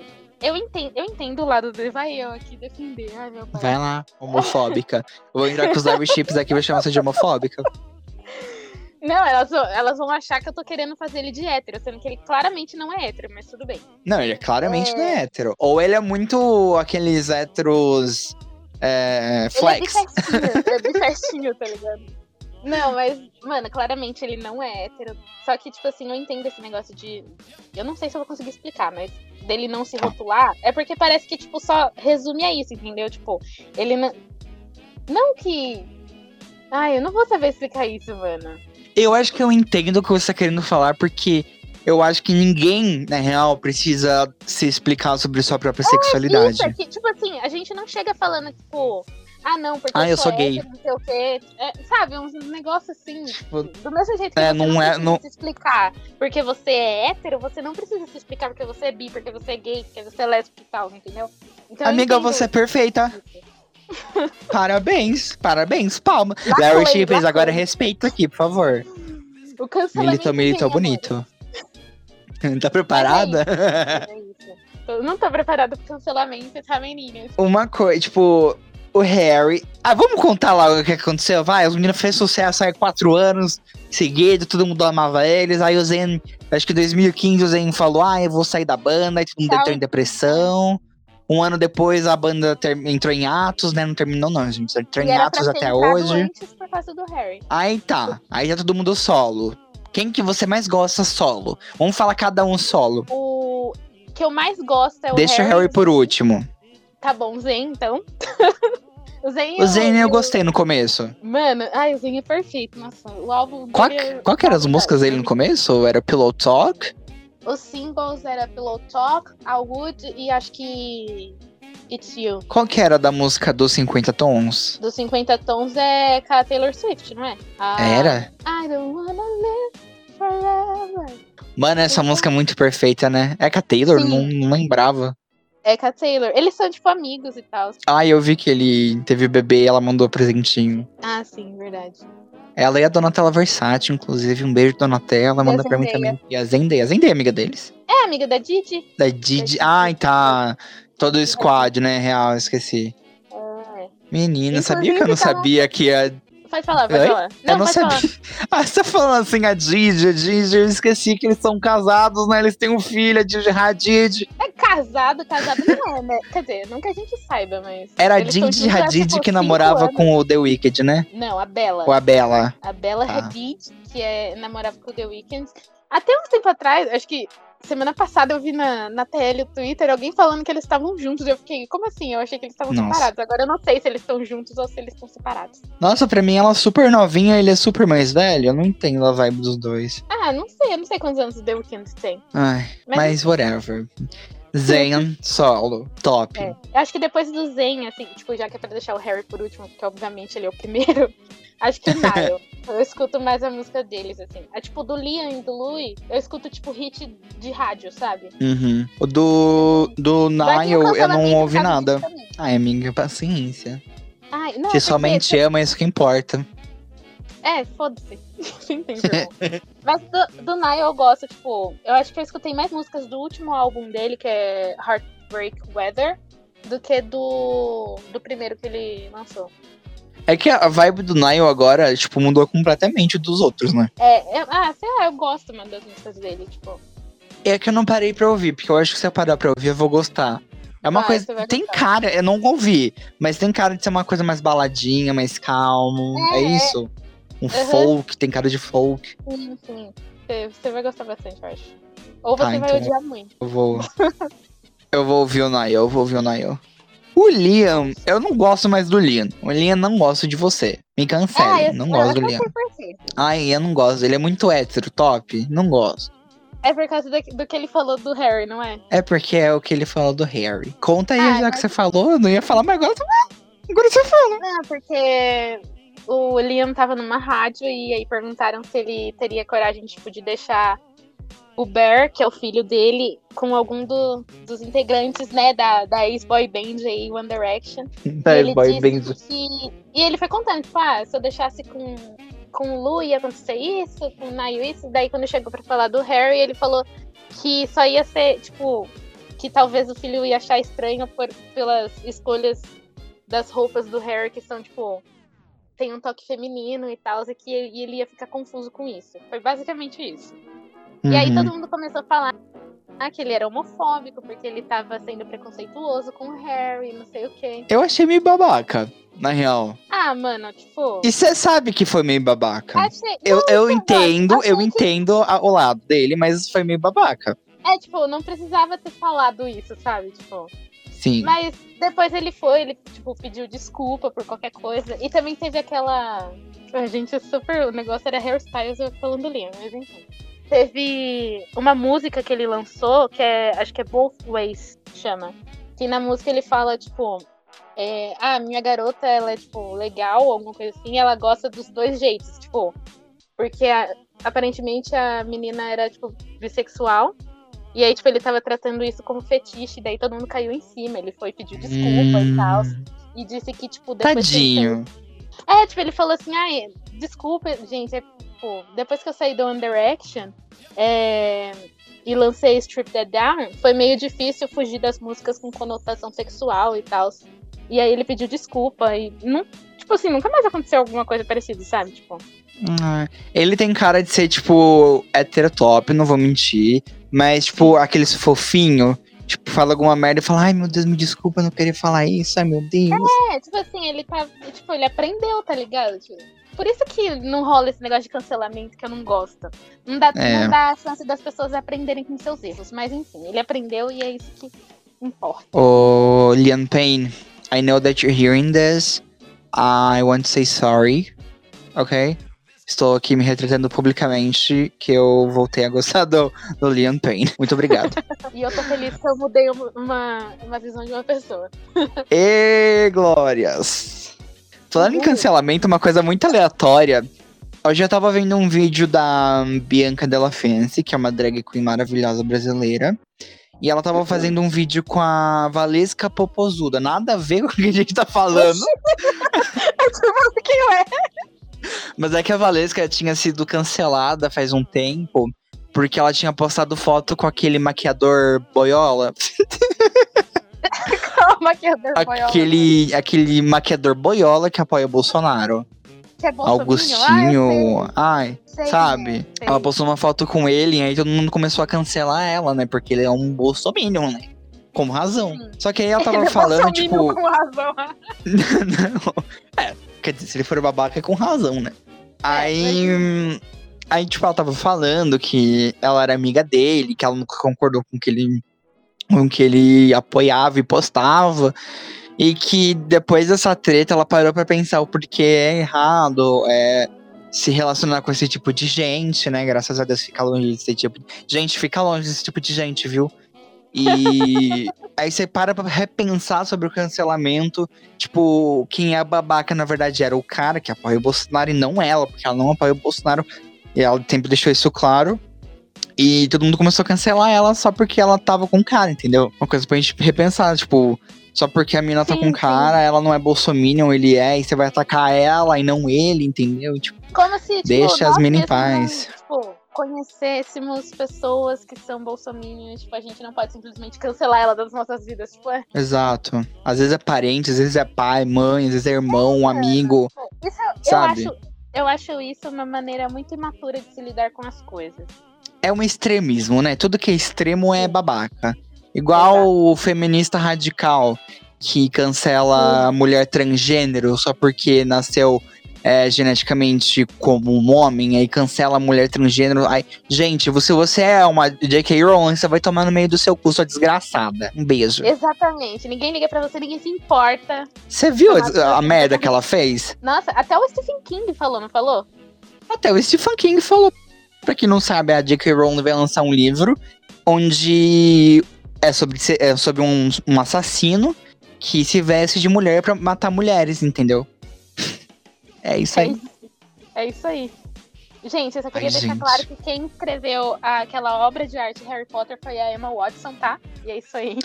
eu entendo, eu entendo o lado dele. Vai eu aqui defender. Ai, meu pai. Vai lá, homofóbica. Vou entrar com os chips aqui e vou chamar você de homofóbica. Não, elas, vão- elas vão achar que eu tô querendo fazer ele de hétero, sendo que ele claramente não é hétero, mas tudo bem. Não, ele claramente É. não é hétero. Ou ele é muito aqueles héteros. É, flex. Ele é festinho, ele é tá ligado? Não, mas, mano, claramente ele não é hétero. Só que, tipo assim, eu entendo esse negócio de. Eu não sei se eu vou conseguir explicar, mas dele não se rotular. É porque parece que, tipo, só resume a isso, entendeu? Tipo, ele não. Não que. Ai, eu não vou saber explicar isso, mano. Eu acho que eu entendo o que você tá querendo falar, porque eu acho que ninguém, na real, precisa se explicar sobre sua própria sexualidade. Isso, é que, tipo assim, a gente não chega falando, tipo, ah, não, porque Ah, eu sou gay. hétero, não sei o quê. É, sabe, uns negócios assim. Tipo, Do mesmo jeito que É, você não não, é- precisa não- se explicar porque você é hétero, você não precisa se explicar porque você é bi, porque você é gay, porque você é lésbico e tal, entendeu? Então, Amiga, você é perfeita. isso. Parabéns, parabéns, palma. Lacrou, Larry Lacrou. agora respeito aqui, por favor. O cancelamento. Militou, militou bonito. tá preparada? É isso. Tô- Não tô preparada pro cancelamento, tá, meninas? Uma coisa, tipo, o Harry. Ah, vamos contar lá o que aconteceu? Vai, os meninos fez sucesso aí quatro anos seguido, todo mundo amava eles. Aí o Zen, acho que em 2015 o Zen falou: Ah, eu vou sair da banda. Aí todo mundo entrou em depressão. Um ano depois a banda entrou em atos, né? Não terminou, não, gente. Entrou E em atos até hoje. antes por causa do Harry. Aí tá. Aí tá todo mundo solo. Quem que você mais gosta solo? Vamos falar cada um solo. O que eu mais gosto é o Deixa Harry. o Harry por último. Tá bom, Zen, então. o Zen O Zen eu gostei no começo. Mano, ai, o Zen é perfeito. Nossa, o álbum Qual, dele é qual que eram as músicas dele no começo? Era Pillow Talk? Os singles era Pillow Talk, All Wood e acho que It's You. Qual que era da música dos 50 tons? Dos 50 tons é com a Taylor Swift, não é? A Era? I don't wanna live forever. Mano, essa música é muito perfeita, né? É com a Taylor? Sim. Não, não lembrava. É com a Taylor. Eles são, tipo, amigos e tal. Ah, eu vi que ele teve bebê e ela mandou presentinho. Ah, sim, verdade. Ela e a Donatella Versace, inclusive. Um beijo, Donatella. Manda pra mim também. E a Zendaya. A Zendaya é amiga deles. É amiga da Didi? Da Didi. Didi. Ai, tá. Todo o squad, né? Real, esqueci. É. Menina, sabia que eu Inclusive, não tá sabia que a. Pode falar, pode Oi? falar. eu não sabia. falar. Ah, você tá falando assim, a Didi, a Didi, eu esqueci que eles são casados, né? Eles têm um filho, a Didi Hadid. É casado, casado não é, né? Quer dizer, que a gente saiba, mas. Era a Didi Hadid que namorava anos. com o The Wicked, né? Não, a Bela. Ou a Bella. A Bella Tá. Hadid, que é, namorava com o The Weeknd. Até um tempo atrás, acho que semana passada eu vi na, na TL, o Twitter, alguém falando que eles estavam juntos. Eu fiquei, como assim? Eu achei que eles estavam separados. Agora eu não sei se eles estão juntos ou se eles estão separados. Nossa, pra mim ela é super novinha, ele é super mais velho. Eu não entendo a vibe dos dois. Ah, não sei, eu não sei quantos anos o The Weeknd tem. Ai, Mas- mas, whatever. Zen, solo, top. É. Eu acho que depois do Zen, assim, tipo, já que é pra deixar o Harry por último, porque obviamente ele é o primeiro, acho que o Nile. eu escuto mais a música deles, assim. É tipo, do Liam e do Louis, eu escuto, tipo, hit de rádio, sabe? Uhum. O do, do Nile eu não ouvi nada. Ai, amiga, paciência. Ai, não, Se é somente ama, isso que importa. É, foda-se. Você? Mas do, do Nile eu gosto, tipo, eu acho que eu escutei mais músicas do último álbum dele, que é Heartbreak Weather, do que do, do primeiro que ele lançou. É que a vibe do Nile agora, tipo, mudou completamente dos outros, né? É, é- ah, sei lá, eu gosto, mano, das músicas dele, tipo. É que eu não parei pra ouvir, porque eu acho que se eu parar pra ouvir, eu vou gostar. É uma Vai, coisa. Tem cara, eu não ouvi, mas tem cara de ser uma coisa mais baladinha, mais calmo. É, é. isso. Um Uhum. folk, tem cara de folk. Sim, sim. Você, você vai gostar bastante, eu acho. Ou Tá, você vai então. odiar muito. Eu vou. eu vou ouvir o Nile, eu vou ouvir o Nile. O Liam, eu não gosto mais do Liam. O Liam não gosto de você. Me cancele, eu, não gosto do Liam. Ai, eu não gosto. Ele é muito hétero, top. Não gosto. É por causa do, do que ele falou do Harry, não é? É porque é o que ele falou do Harry. Conta aí, Ah, já mas- que você falou, eu não ia falar, mas agora, agora você fala. Não, porque o Liam tava numa rádio e aí perguntaram se ele teria coragem, tipo, de deixar o Bear, que é o filho dele, com algum do- dos integrantes, né, da, da ex-boy band aí, One Direction. Tá, e ele boy disse band. que... E ele foi contando, tipo, ah, se eu deixasse com, com o Lu ia acontecer isso, com o Nayo isso. Daí quando chegou pra falar do Harry, ele falou que só ia ser, tipo, que talvez o filho ia achar estranho por, pelas escolhas das roupas do Harry, que são, tipo, tem um toque feminino e tal, e que ele, ele ia ficar confuso com isso. Foi basicamente isso. E aí Uhum. todo mundo começou a falar ah, que ele era homofóbico, porque ele tava sendo preconceituoso com o Harry, não sei o quê. Eu achei meio babaca, na real. Ah, mano, tipo. E você sabe que foi meio babaca. Achei... Eu, Não, eu então, entendo, eu que- entendo a- o lado dele, mas foi meio babaca. É, tipo, não precisava ter falado isso, sabe? Tipo. Sim. Mas depois ele foi, ele, tipo, pediu desculpa por qualquer coisa. E também teve aquela. A gente super. O negócio era hairstyles falando Liam, mas enfim. Teve uma música que ele lançou, que é. Acho que é Both Ways, chama. Que na música ele fala, tipo. É, ah, minha garota, ela é, tipo, legal, alguma coisa assim, ela gosta dos dois jeitos, tipo. Porque a- aparentemente a menina era, tipo, bissexual. E aí, tipo, ele tava tratando isso como fetiche, daí todo mundo caiu em cima. Ele foi pedir desculpa e tal. Hum, E disse que, tipo, depois ele Tadinho. É, tipo, ele falou assim, ai, desculpa, gente, é, tipo, depois que eu saí do One Direction é, e lancei Strip That Down, foi meio difícil fugir das músicas com conotação sexual e tal. E aí ele pediu desculpa e não, tipo assim, nunca mais aconteceu alguma coisa parecida, sabe? Tipo. Ah, ele tem cara de ser, tipo, heterotop, não vou mentir. Mas, tipo, aquele fofinho, tipo, fala alguma merda e fala, ai meu Deus, me desculpa, não queria falar isso, ai meu Deus. É, tipo assim, ele tá. Tipo, ele aprendeu, tá ligado? Tipo, por isso que não rola esse negócio de cancelamento que eu não gosto. Não dá, É. não dá a chance das pessoas aprenderem com seus erros. Mas enfim, ele aprendeu e é isso que importa. Ô, Liam Payne, I know that you're hearing this. I want to say sorry, ok? Estou aqui me retratando publicamente que eu voltei a gostar do, do Liam Payne. Muito obrigado. E eu tô feliz que eu mudei uma, uma visão de uma pessoa. e glórias! Falando em cancelamento, uma coisa muito aleatória. Hoje eu tava vendo um vídeo da Bianca Della Fence, que é uma drag queen maravilhosa brasileira. E ela tava fazendo um vídeo com a Valesca Popozuda. Nada a ver com o que a gente tá falando. Quem é? Mas é que a Valesca tinha sido cancelada faz um tempo. Porque ela tinha postado foto com aquele maquiador boiola. Maquiador boiola. Aquele, aquele maquiador boiola que apoia o Bolsonaro. Que é? Augustinho. Ai, Ah, sei, sei sabe? sei. Ela postou uma foto com ele e aí todo mundo começou a cancelar ela, né? Porque ele é um bolsominion, né? Com razão. Sim. Só que aí ela tava Ele é falando, bolsominion tipo. Com razão. não. É, quer dizer, se ele for babaca é com razão, né? Aí. hum, Aí, tipo, ela tava falando que ela era amiga dele, que ela nunca concordou com que ele, com que ele apoiava e postava. E que depois dessa treta ela parou pra pensar o porquê é errado é, se relacionar com esse tipo de gente, né? Graças a Deus fica longe desse tipo de gente, fica longe desse tipo de gente, viu? E aí você para pra repensar sobre o cancelamento. Tipo, quem é babaca, na verdade, era o cara que apoia o Bolsonaro e não ela, porque ela não apoia o Bolsonaro. E ela sempre deixou isso claro. E todo mundo começou a cancelar ela só porque ela tava com o cara, entendeu? Uma coisa pra gente repensar, tipo, só porque a mina tá Sim, com o cara, ela não é bolsominion, ele é, e você vai atacar ela e não ele, entendeu? Tipo, Como se, tipo, Deixa as mina em paz. não, tipo, conhecêssemos pessoas que são bolsominions, tipo, a gente não pode simplesmente cancelar ela das nossas vidas, tipo, é. exato. Às vezes é parente, às vezes é pai, mãe, às vezes é irmão, amigo. Isso, eu Sabe? acho, eu acho isso uma maneira muito imatura de se lidar com as coisas. é um extremismo, né? Tudo que é extremo é babaca. Igual o feminista radical que cancela a mulher transgênero só porque nasceu é, geneticamente como um homem, aí cancela a mulher transgênero. Aí, gente, se você é uma J.K. Rowling, você vai tomar no meio do seu cu, sua desgraçada. Um beijo. Exatamente. Ninguém liga pra você, ninguém se importa. Você viu a, a merda que ela fez? Nossa, até o Stephen King falou, não falou? Até o Stephen King falou. Pra quem não sabe, a J.K. Rowling vai lançar um livro onde é sobre, é sobre um, um assassino que se veste de mulher pra matar mulheres, entendeu? É isso É aí. é isso aí. Gente, eu só queria Ai, deixar gente. claro que quem escreveu aquela obra de arte Harry Potter foi a Emma Watson, tá? E é isso aí.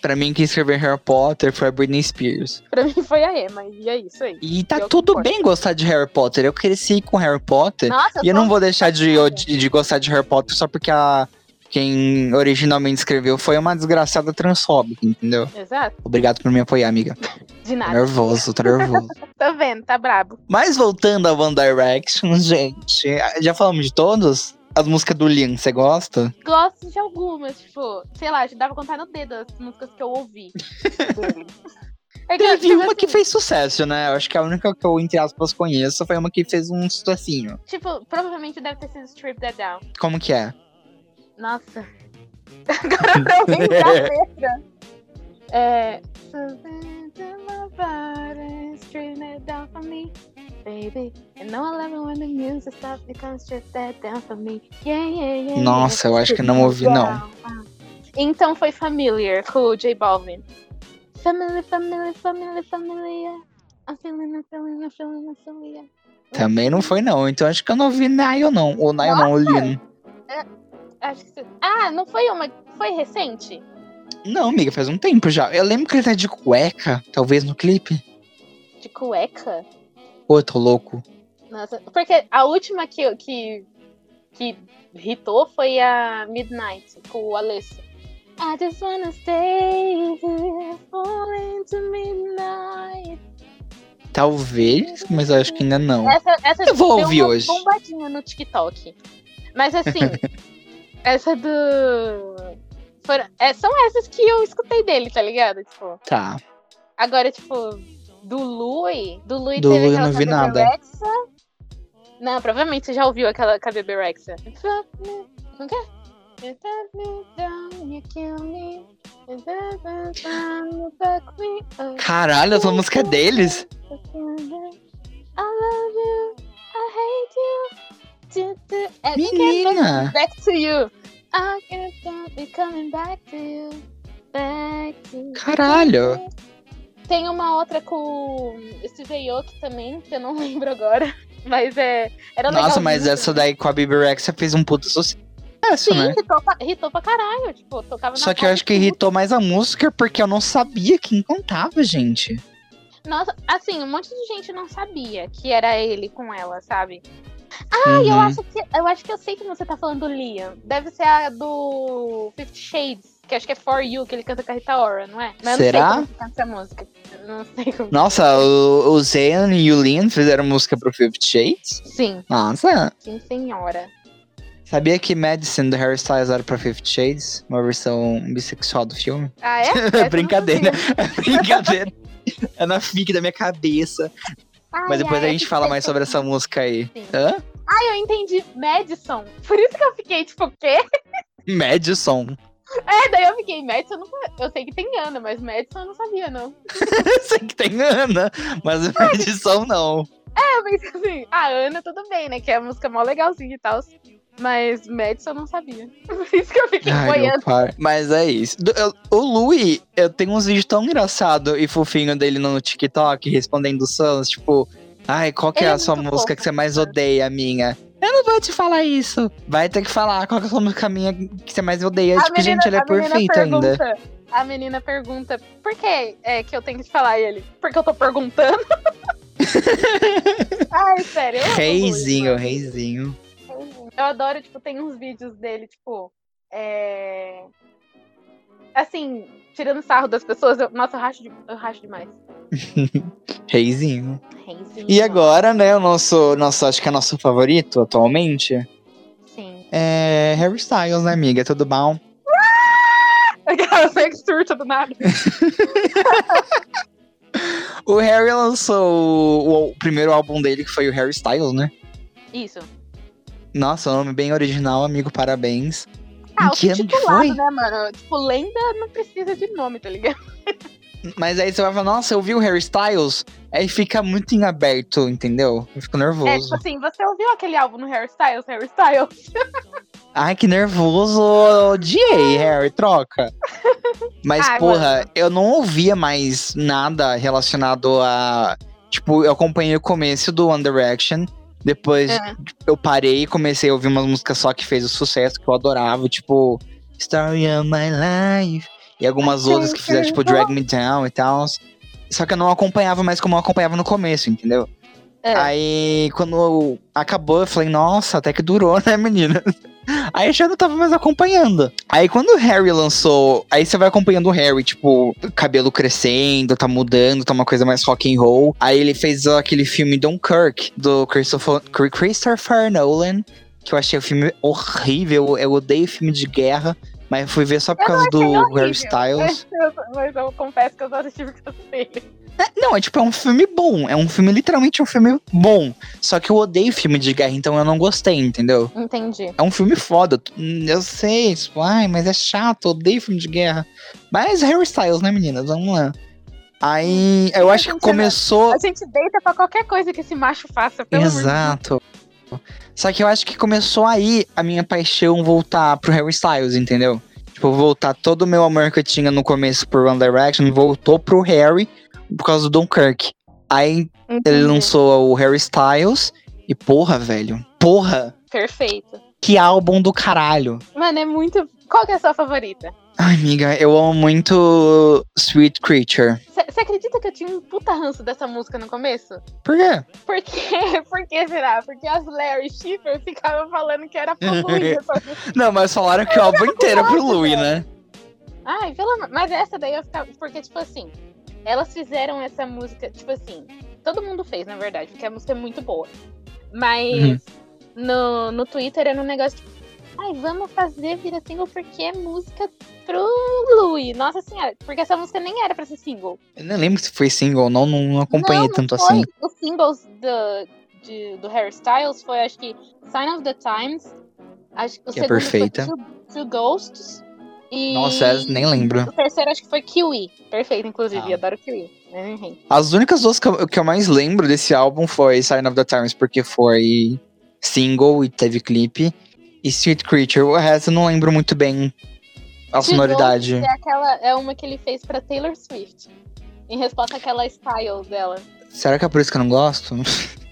Pra mim, quem escreveu Harry Potter foi a Britney Spears. Pra mim foi a Emma, e é isso aí. E tá Eu tudo concordo. bem gostar de Harry Potter. Eu cresci com Harry Potter. Nossa, E eu não vou deixar de, de, de gostar de Harry Potter só porque a, quem originalmente escreveu foi uma desgraçada transfóbica, entendeu? Exato, Obrigado por me apoiar, amiga. de Tô nada. nervoso, tô nervoso. Tá vendo, tá brabo. Mas voltando a One Direction, gente, já falamos de todos? As músicas do Liam, você gosta? Gosto de algumas, tipo, sei lá, dá pra contar no dedo as músicas que eu ouvi dele. É que, Teve tipo uma que assim, fez sucesso, né? Eu acho que a única que eu, entre aspas, conheço foi uma que fez um sucessinho. Tipo, provavelmente deve ter sido Strip That Down. Como que é? Nossa. Agora pra eu lembrar a letra. É. Something to my body, strip that down for me, baby. And no, I love it when the music stops because strip that down for me. Yeah, yeah, yeah. Nossa, eu acho que não ouvi, não. Então foi Familiar com o J Balvin. Family, family, family, familiar. I'm feeling, I'm feeling, I'm feeling, I'm feeling. Também não foi, não. Então acho que eu não ouvi Nile, não. Ou Nile não, o Liam. Acho que. Ah, não foi uma. Foi recente? Não, amiga, faz um tempo já. Eu lembro que ele tá de cueca, talvez no clipe. De cueca? Pô, eu tô louco. Nossa, porque a última que, que, que hitou foi a Midnight, com o Alessio. I just wanna stay here, fall into midnight. Talvez, mas eu acho que ainda não. Essa, essa Eu vou ouvir uma hoje. bombadinha no TikTok. Mas assim, essa do. foram- é, são essas que eu escutei dele, tá ligado? Tipo, Tá. agora, tipo, do Louis. Do Louis Do teve eu não vi nada. Rexha. Não, provavelmente você já ouviu aquela com a. Não quer? Me up. Caralho, essa música é deles? I love you, I hate you. É, Menina. back, to you. I can't be coming back to you. Back to you. Caralho. Tem uma outra com o Steve Aoki também, que eu não lembro agora. Mas é. Era Nossa, mas essa daí com a Bibi Rexa fez um puto sucesso, Sim, né? hitou pra, hitou pra caralho. Tipo, tocava na Só que eu acho que irritou mais a música porque eu não sabia quem cantava, gente. Nossa, assim, um monte de gente não sabia que era ele com ela, sabe? Ah, eu Uhum. acho que eu acho que eu sei que você tá falando do Liam. Deve ser a do Fifty Shades, que acho que é For You, que ele canta com a Rita Ora, não é? Mas Será? eu não sei como canta essa música. Eu não sei como. Nossa, o, o Zayn e o Liam fizeram música pro Fifty Shades? Sim, Nossa. sim, senhora. Sabia que Medicine do Harry Styles era pra Fifty Shades? Uma versão bissexual do filme? Ah, é? Eu não Brincadeira. É brincadeira. É na fique da minha cabeça. Ai, Mas depois ai, a gente fala mais sobre essa música aí. Sim. Hã? Ah, eu entendi. Madison. Por isso que eu fiquei tipo, o quê? Madison. É, daí eu fiquei, Madison, eu, não... eu sei que tem Ana, mas Madison eu não sabia, não. Eu sei que tem Ana, mas Madison não. Eu pensei assim, a Ana tudo bem, né? Que é a música mó legalzinha e tal. Mas Madison eu não sabia. Por isso que eu fiquei Ai, boiando. Mas é isso. Eu- o Louis, eu tenho uns vídeos tão engraçados e fofinho dele no TikTok respondendo Sans, tipo, ai, qual que é é a sua música fofo, que você mais odeia, minha? Eu não vou te falar isso. Vai ter que falar qual que é a sua música minha que você mais odeia. tipo, gente, ele é a menina perfeito ainda. A menina pergunta, por que é que eu tenho que falar ele? Porque eu tô perguntando. Ai, sério. Reizinho, reizinho. Eu adoro, tipo, tem uns vídeos dele, tipo, é... Assim, tirando sarro das pessoas, eu... nossa, eu racho, de... eu racho demais. Reizinho. Reizinho. E agora, né, o nosso, nosso, acho que é nosso favorito atualmente Sim. é Harry Styles, né, amiga? Tudo bom? Aquela sex surta do nada. O Harry lançou o, o primeiro álbum dele, que foi o Harry Styles, né? Isso. Nossa, nome bem original, amigo, parabéns. Ah, o que ano que titulado, foi? né, mano? Tipo, lenda não precisa de nome, tá ligado? Mas aí você vai falar, nossa, eu vi o Harry Styles? Aí fica muito em aberto, entendeu? Eu fico É, tipo nervoso. assim, você ouviu aquele álbum no Harry Styles, Harry Styles? Ai, que nervoso. Odiei, Harry, troca. Mas, Ai, porra, mano. eu não ouvia mais nada relacionado a. Tipo, eu acompanhei o começo do One Direction. Depois É. eu parei e comecei a ouvir umas músicas só que fez o sucesso, que eu adorava, tipo Story of My Life. E algumas outras que fizeram, tipo, Drag Me Down e tal. Só que eu não acompanhava mais como eu acompanhava no começo, entendeu? É. Aí, quando acabou, eu falei, nossa, até que durou, né, menina? Aí eu já não tava mais acompanhando. Aí quando o Harry lançou, aí você vai acompanhando o Harry, tipo, cabelo crescendo, tá mudando, tá uma coisa mais rock and roll. Aí ele fez aquele filme Dunkirk, do Christopher, Christopher Nolan, que eu achei o filme horrível, eu odeio filme de guerra. Mas eu fui ver só por Eu causa do horrível. Harry Styles. Eu- Mas eu confesso que eu só assisti por causa dele. Não, é tipo, é um filme bom. É um filme, literalmente, um filme bom. Só que eu odeio filme de guerra, então eu não gostei, entendeu? Entendi. É um filme foda. Eu sei, tipo, ai, mas é chato, odeio filme de guerra. Mas Harry Styles, né, meninas? Vamos lá. Aí, eu acho que começou. A gente deita pra qualquer coisa que esse macho faça, pelo. Exato. Só que eu acho que começou aí a minha paixão voltar pro Harry Styles, entendeu? Tipo, voltar todo o meu amor que eu tinha no começo por One Direction, voltou pro Harry por causa do Dunkirk. Aí ele Entendi. lançou o Harry Styles e porra, velho. Porra, Perfeito. que álbum do caralho. Mano, é muito. Qual que é a sua favorita? Ai, amiga, eu amo muito Sweet Creature. Cê- Você acredita que eu tinha um puta ranço dessa música no começo? Por quê? Por quê? Por que será? Porque as Larry Schiffer ficavam falando que era pro Louis. Não, mas falaram que o álbum inteiro é pro Louis, né? Ai, pelo amor. Mas essa daí eu ficava. Porque, tipo assim, elas fizeram essa música, tipo assim, todo mundo fez, na verdade, porque a música é muito boa. Mas Uhum. no, no Twitter era um negócio tipo, ai, vamos fazer vira single porque é música pro Louis. Nossa senhora, porque essa música nem era pra ser single. Eu nem lembro se foi single ou não, não, não acompanhei Não, tanto foi. assim. Os singles do, de, do Harry Styles foi, acho que, Sign of the Times. Acho que é perfeita. foi Two, Two Ghosts. E Nossa, nem lembro. o terceiro acho que foi Kiwi. Perfeito, inclusive. Ah. Adoro Kiwi. Enfim. As únicas duas que eu, que eu mais lembro desse álbum foi Sign of the Times, porque foi single e teve clipe. E Street Creature, o resto eu não lembro muito bem a sonoridade. É, aquela, é uma que ele fez pra Taylor Swift. Em resposta àquela style dela. Será que é por isso que eu não gosto?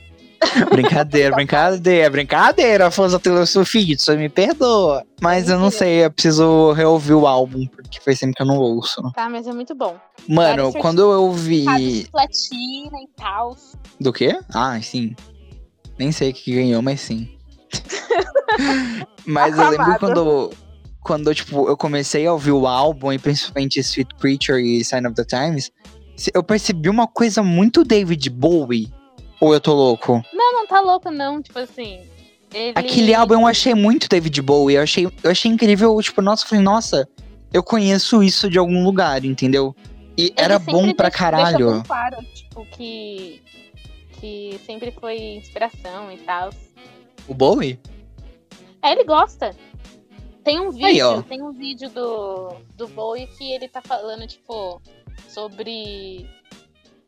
brincadeira, brincadeira, brincadeira, fãs da Taylor Swift, você me perdoa. Mas eu não sei, eu preciso reouvir o álbum, porque faz tempo que eu não ouço. Tá, mas é muito bom. Mano, quando eu ouvi. Casos platina e tal. Do quê? Ah, sim. Nem sei o que ganhou, mas sim. mas eu lembro quando, quando tipo, eu comecei a ouvir o álbum, e principalmente Sweet Creature e Sign of the Times, eu percebi uma coisa muito David Bowie. Ou eu tô louco? Não, não tá louco, não. Tipo assim. Ele... Aquele álbum eu achei muito David Bowie. Eu achei, eu achei incrível, tipo, nossa, eu falei, nossa, eu conheço isso de algum lugar, entendeu? E ele era bom pra deixa- caralho. Deixa claro, tipo, que. Que sempre foi inspiração e tal. O Bowie? É, ele gosta. Tem um vídeo, Aí, ó. tem um vídeo do, do Bowie que ele tá falando, tipo, sobre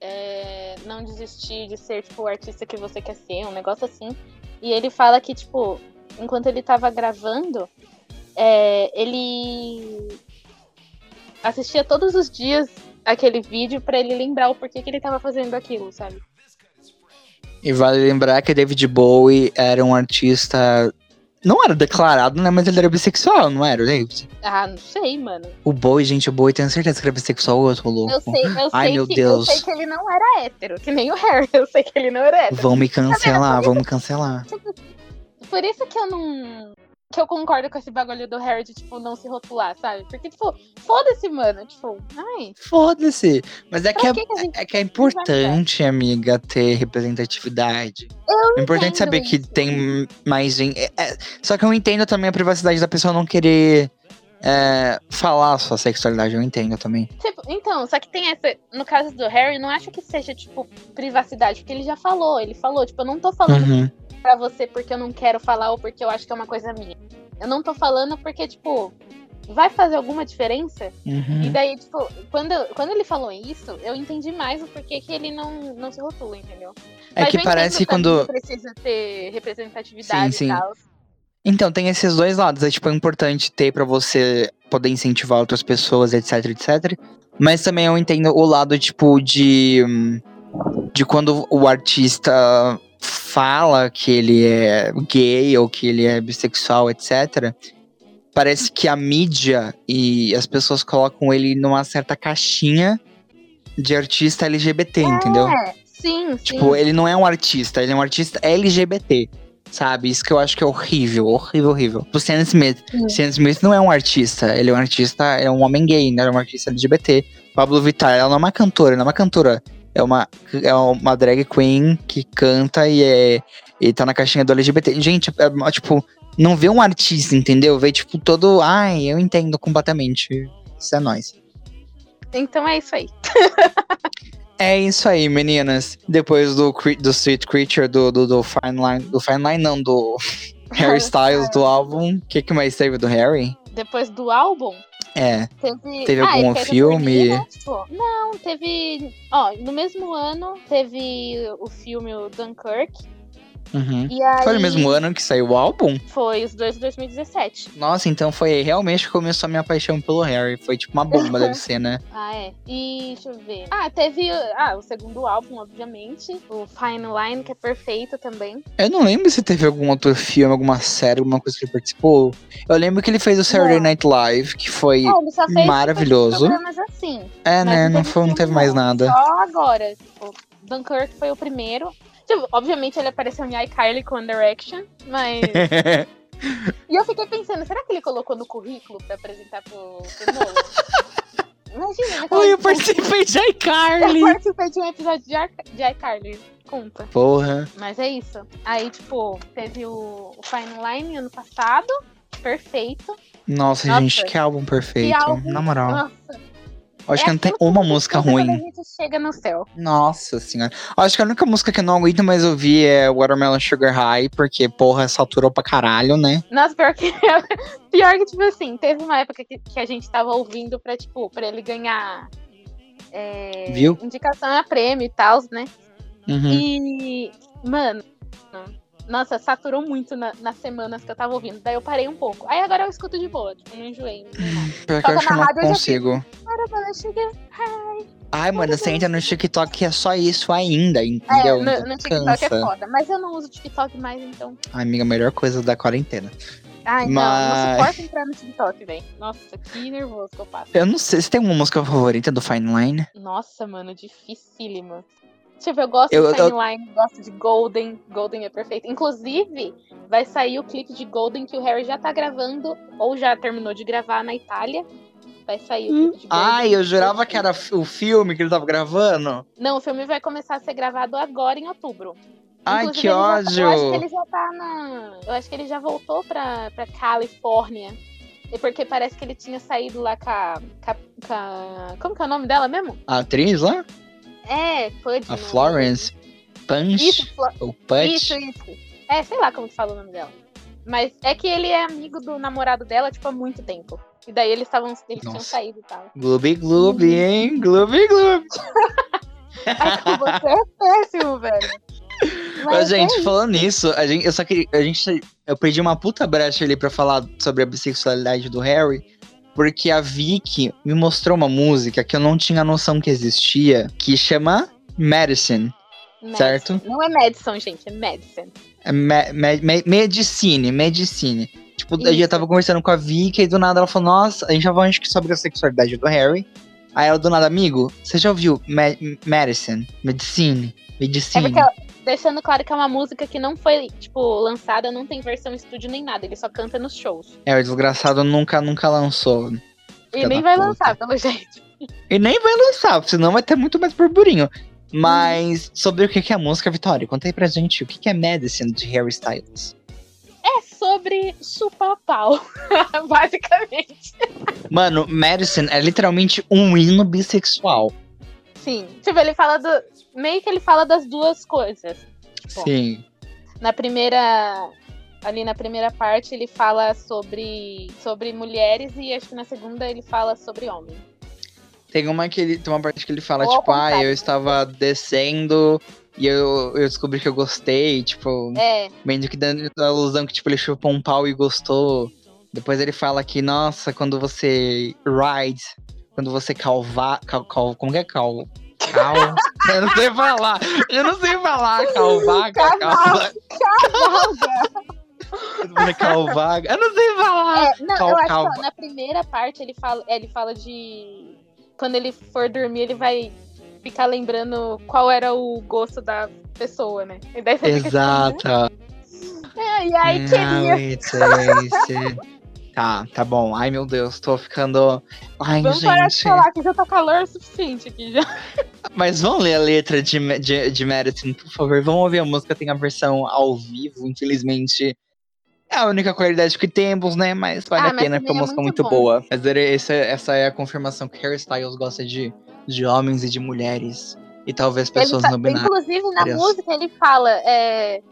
é, não desistir de ser, tipo, o artista que você quer ser, um negócio assim. E ele fala que, tipo, enquanto ele tava gravando, é, ele assistia todos os dias aquele vídeo pra ele lembrar o porquê que ele tava fazendo aquilo, sabe? E vale lembrar que David Bowie era um artista. Não era declarado, né? Mas ele era bissexual, não era, David? Ah, não sei, mano. O Bowie, gente, o Bowie, tenho certeza que era bissexual ou eu tô louco. Eu sei, eu Ai, sei meu que, Deus. eu sei que ele não era hétero, que nem o Harry, eu sei que ele não era hétero. Vão me cancelar, vão me cancelar. Por isso que eu não. Que eu concordo com esse bagulho do Harry de, tipo, não se rotular, sabe? Porque, tipo, foda-se, mano. Tipo, ai. Foda-se. Mas é que é, que que é que é importante, amiga, ter representatividade. Eu É importante saber que isso. tem mais gente. é- é- só que eu entendo também a privacidade da pessoa não querer é, falar a sua sexualidade, eu entendo também. Tipo, então, só que tem essa. No caso do Harry, não acho que seja, tipo, privacidade, porque ele já falou. Ele falou, tipo, eu não tô falando Uhum. Pra você porque eu não quero falar ou porque eu acho que é uma coisa minha. Eu não tô falando porque, tipo, vai fazer alguma diferença? E Uhum. daí, tipo, quando, quando ele falou isso, eu entendi mais o porquê que ele não, não se rotula, entendeu? É Mas que eu parece também quando. que precisa ter representatividade Sim, sim. e tal. Então, tem esses dois lados. É tipo, é importante ter pra você poder incentivar outras pessoas, etc, etc. Mas também eu entendo o lado, tipo, de. hum, De quando o artista fala que ele é gay ou que ele é bissexual, etc. Parece que a mídia e as pessoas colocam ele numa certa caixinha de artista LGBT, entendeu? É, sim, sim. Tipo, ele não é um artista, ele é um artista LGBT. Sabe? Isso que eu acho que é horrível, horrível, horrível. O Sam Smith. Sim. Sam Smith não é um artista, ele é um artista, é um homem gay, né? Ele é um artista LGBT. Pablo Vittar, ela não é uma cantora, não é uma cantora. É uma, é uma drag queen que canta e é. E tá na caixinha do LGBT. Gente, é, tipo, não vê um artista, entendeu? Vê, tipo, todo. Ai, eu entendo completamente. Isso é nóis. Então é isso aí. É isso aí, meninas. Depois do, do Street Creature, do, do, do Fine Line. Do Fine Line, não, do Harry Styles do álbum. O que, que mais teve do Harry? Depois do álbum, É. teve. Teve ah, algum ele fez a filme? Tipo, não, teve. Ó, no mesmo ano teve o filme Dunkirk. Uhum. Aí, Foi no mesmo ano que saiu o álbum? Foi os dois de 2017. Nossa, então foi realmente que começou a minha paixão pelo Harry. Foi tipo uma bomba, deve ser, né? Ah, é. E deixa eu ver. Ah, teve ah, o segundo álbum, obviamente. O Fine Line, que é perfeito também. Eu não lembro se teve algum outro filme, alguma série, alguma coisa que ele participou. Eu lembro que ele fez o Saturday Não. Night Live, que foi. Fez maravilhoso. programas assim. É, Mas né? Não, teve foi, não teve mais nada. Só agora. Tipo, Dunkirk foi o primeiro. Tipo, obviamente ele apareceu em iCarly com One Direction, mas. e eu fiquei pensando, será que ele colocou no currículo pra apresentar pro, pro? Imagina, Oi, eu tipo, participei de eu iCarly! participei de um episódio de, Ar- de iCarly. Conta. Porra. Mas é isso. Aí, tipo, teve o, o Fine Line ano passado. Perfeito. Nossa, Nossa. gente, que álbum perfeito. Que álbum- Na moral. Nossa. Acho é que não tem uma música ruim. A gente chega no céu. Nossa senhora. Acho que a única música que eu não aguento mais ouvir é Watermelon Sugar High, porque, porra, saturou pra caralho, né? Nossa, pior que. pior que, tipo assim, teve uma época que, que a gente tava ouvindo pra, tipo, pra ele ganhar. é, Viu? Indicação a prêmio e tal, né? Uhum. E. Mano. Nossa, saturou muito na- nas semanas que eu tava ouvindo. Daí eu parei um pouco. Aí agora eu escuto de boa, tipo, não enjoei. Não. Pior que eu acho que eu não consigo. Ai, mano, você entra no TikTok e é só isso ainda, entendeu? É, no, no TikTok é cansa. foda. Mas eu não uso TikTok mais, então. Ai, amiga, a melhor coisa da quarentena. Ai, não, Mas- não suporto entrar no TikTok, velho. Nossa, que nervoso que eu passo. Eu não sei, você tem uma música favorita do Fine Line? Nossa, mano, dificílima. Tipo, eu gosto Eu- de eu- Timeline, gosto de Golden. Golden é perfeito. Inclusive, vai sair o clipe de Golden que o Harry já tá gravando, ou já terminou de gravar na Itália. Vai sair o clipe de Golden. Ai, eu jurava que era o filme que ele tava gravando. Não, o filme vai começar a ser gravado agora em outubro. Ai, Inclusive, que ódio. eu acho que ele já tá na. Eu acho que ele já voltou pra, pra Califórnia. E porque parece que ele tinha saído lá com a, com a- com a- Como que é o nome dela mesmo? A atriz lá? É, Pudge. A no- Florence Punch? Isso, Flo- Ou Punch? Isso, isso. É, sei lá como que fala o nome dela. Mas é que ele é amigo do namorado dela, tipo, há muito tempo. E daí eles estavam. Eles tinham Nossa. saído e tal. Glooby Glooby, hein? Glooby Glooby. Ai, com você é péssimo, velho. Mas, Mas gente, é falando nisso, a gente, eu só queria. A gente, eu perdi uma puta brecha ali pra falar sobre a bissexualidade do Harry. Porque a Vicky me mostrou uma música que eu não tinha noção que existia, que chama Medicine. Madison. certo. Não é Madison, gente, é Madison. É me, me, me- medicine, medicine. Tipo, Isso. tava conversando com a Vicky e do nada ela falou, nossa, a gente já falou acho que sobre a sexualidade do Harry. Aí ela do nada, amigo, você já ouviu Me Medicine? Medicine? É Medicine? porque, ela- deixando claro que é uma música que não foi, tipo, lançada, não tem versão estúdio nem nada, ele só canta nos shows. É, o desgraçado nunca, nunca lançou. E nem vai puta. lançar, pelo jeito. E nem vai lançar, senão vai ter muito mais burburinho. Mas sobre o que é a música, Vitória? Conta aí pra gente o que que é Medicine de Harry Styles. É sobre chupar pau, basicamente. Mano, Medicine é literalmente um hino bissexual. Sim. Tipo, ele fala do. Meio que ele fala das duas coisas. Tipo, Sim. na primeira. Ali na primeira parte ele fala sobre, sobre mulheres e acho que na segunda ele fala sobre homens. Tem uma que ele. Tem uma parte que ele fala, Ou tipo, ah, eu estava descendo e eu, eu descobri que eu gostei, tipo, É, meio que dando a ilusão que, tipo, ele chupou um pau e gostou. Depois ele fala que, nossa, quando você ride, quando você calvar. Cal, cal, como que é cal? Cal. Eu não sei falar. Eu não sei falar. Calvaga. Cavalga. Calva, quando você calvaga. Eu não sei falar. É, não, Cal- eu acho calva. que ó, na primeira parte ele fala, ele fala de. Quando ele for dormir, ele vai ficar lembrando qual era o gosto da pessoa, né? E daí você fica Exato. tipo, "É, e aí, queria. It tasted- Tá, tá bom. Ai, meu Deus, tô ficando. Ai, Vamos parar de gente. falar que já tá calor o suficiente aqui já. Mas vamos ler a letra de, de, de Medicine, por favor. Vamos ouvir a música, tem a versão ao vivo, infelizmente. É a única qualidade que temos, né? Mas vale Ah, a mas pena, porque é também uma é música muito boa. Mas era- essa, essa é a confirmação que Harry Styles gosta de, de homens e de mulheres. E talvez pessoas Ele não binárias. Inclusive, na música, ele fala: é,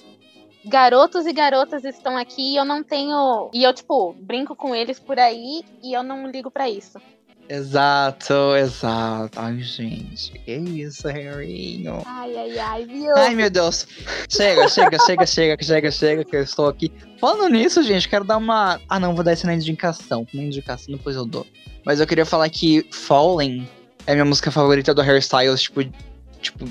garotos e garotas estão aqui e eu não tenho. E eu, tipo, brinco com eles por aí e eu não ligo pra isso. Exato, exato. Ai, gente, que isso, Harryinho. Ai, ai, ai, viu? Ai, meu Deus. Chega, chega, chega, chega, chega, chega, que eu estou aqui. Falando nisso, gente, quero dar uma. Ah, não, vou dar essa na indicação. Na indicação, depois eu dou. Mas eu queria falar que Fallen é minha música favorita do Hairstyles, tipo, tipo,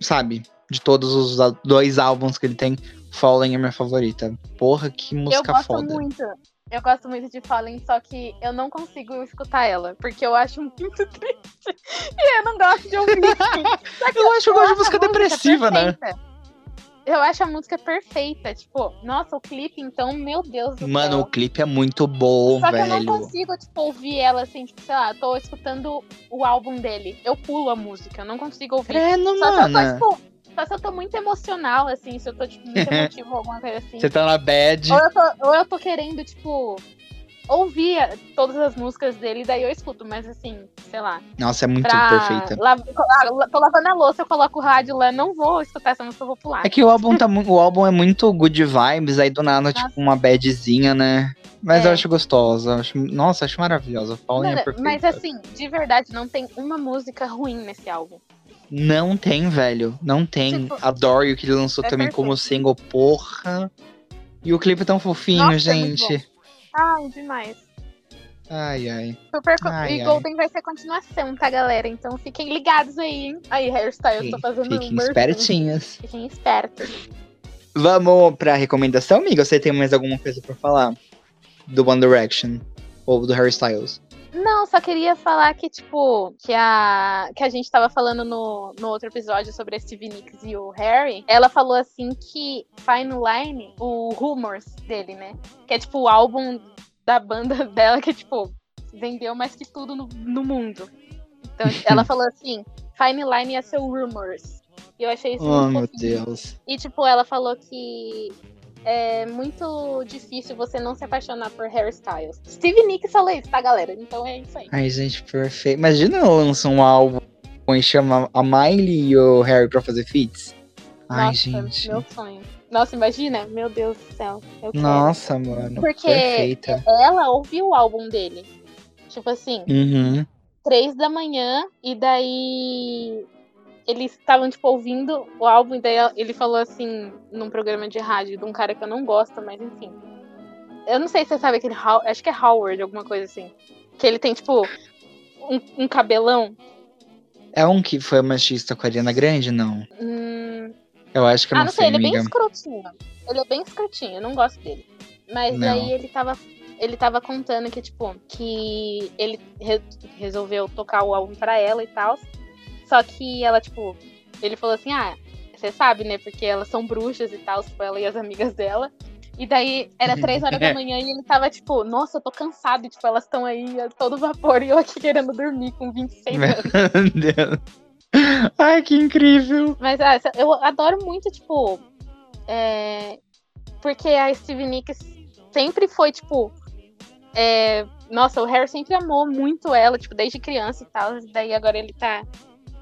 sabe? De todos os dois álbuns que ele tem, Fallen é minha favorita. Porra, que música eu gosto foda. muito. Eu gosto muito de Fallen, só que eu não consigo escutar ela, porque eu acho muito triste. E eu não gosto de ouvir. Só que Eu acho que eu gosto de música a depressiva, né? perfeita. Eu acho a música perfeita. Tipo, nossa, o clipe, então, meu Deus do Mano, o céu. clipe é muito bom, Só que eu velho. não consigo, tipo, ouvir ela assim, tipo, sei lá, eu tô escutando o álbum dele. Eu pulo a música, eu não consigo ouvir. Credo, Só se eu mano. tô, tipo, só se eu tô muito emocional, assim, se eu tô, tipo, muito emotivo ou alguma coisa assim. Você tá na bad. Ou eu, tô, ou eu tô querendo, tipo, ouvir todas as músicas dele, daí eu escuto, mas assim, sei lá. Nossa, é muito Pra perfeita. la- tô lavando a louça, eu coloco o rádio lá, não vou escutar essa música, eu vou pular. É que o álbum tá o álbum é muito good vibes, aí do nada, Nossa. tipo, uma badzinha, né? Mas É. eu acho gostosa. acho- nossa, acho maravilhosa. Fallen é perfeita. mas assim, de verdade, não tem uma música ruim nesse álbum. Não tem, velho. Não tem. Tipo, Adore o que ele lançou é também como perfeito. single, porra. E o clipe é tão fofinho, Nossa, é gente. Ai, demais. Ai, ai. Super Ai, e ai. Golden vai ser continuação, tá, galera? Então fiquem ligados aí, hein? Aí, hairstyle, eu tô fazendo Fiquem merchan. espertinhas. Fiquem espertos. Vamos pra recomendação, amiga? Você tem mais alguma coisa pra falar? Do One Direction? Ou do Harry Styles? Não, só queria falar que, tipo, que a, que a gente tava falando no, no outro episódio sobre a Stevie Nicks e o Harry. Ela falou assim que Fine Line, o Rumors dele, né? Que é tipo o álbum da banda dela que, tipo, vendeu mais que tudo no, no mundo. Então ela falou assim: Fine Line ia ser o Rumors. E eu achei isso Oh, muito meu fofinho. Deus. E, tipo, ela falou que é muito difícil você não se apaixonar por hairstyles. Steve Nicks falou isso, tá, galera? Então é isso aí. Ai, gente, perfeito. Imagina lançar um álbum e chama a Miley e o Harry pra fazer feats. Ai, Nossa, gente. meu sonho. Nossa, imagina? Meu Deus do céu. Nossa, mano. Porque Perfeita. ela ouviu o álbum dele. Tipo assim, Uhum. três da manhã, e daí eles estavam, tipo, ouvindo o álbum, e daí ele falou assim, num programa de rádio, de um cara que eu não gosto, mas enfim. Eu não sei se você sabe aquele. Acho que é Howard, alguma coisa assim. Que ele tem, tipo, um, um cabelão. É um que foi machista com a Ariana Grande? Não. Hum, Eu acho que eu ah, não, sei, ele é bem escrotinho. Ele é bem escrotinho, eu não gosto dele. Mas Não. aí ele tava. Ele tava contando que, tipo, que ele re- resolveu tocar o álbum pra ela e tal. Só que ela, tipo, ele falou assim, ah, você sabe, né? Porque elas são bruxas e tal, tipo, ela e as amigas dela. E daí era três horas da manhã e ele tava, tipo, nossa, eu tô cansado, e, tipo, elas estão aí a todo vapor e eu aqui querendo dormir com 26 anos. Meu Deus. Ai, que incrível. Mas ah, eu adoro muito, tipo. é, Porque a Stevie Nicks sempre foi, tipo. é, Nossa, o Harry sempre amou muito ela, tipo, desde criança e tal. e Daí agora ele tá.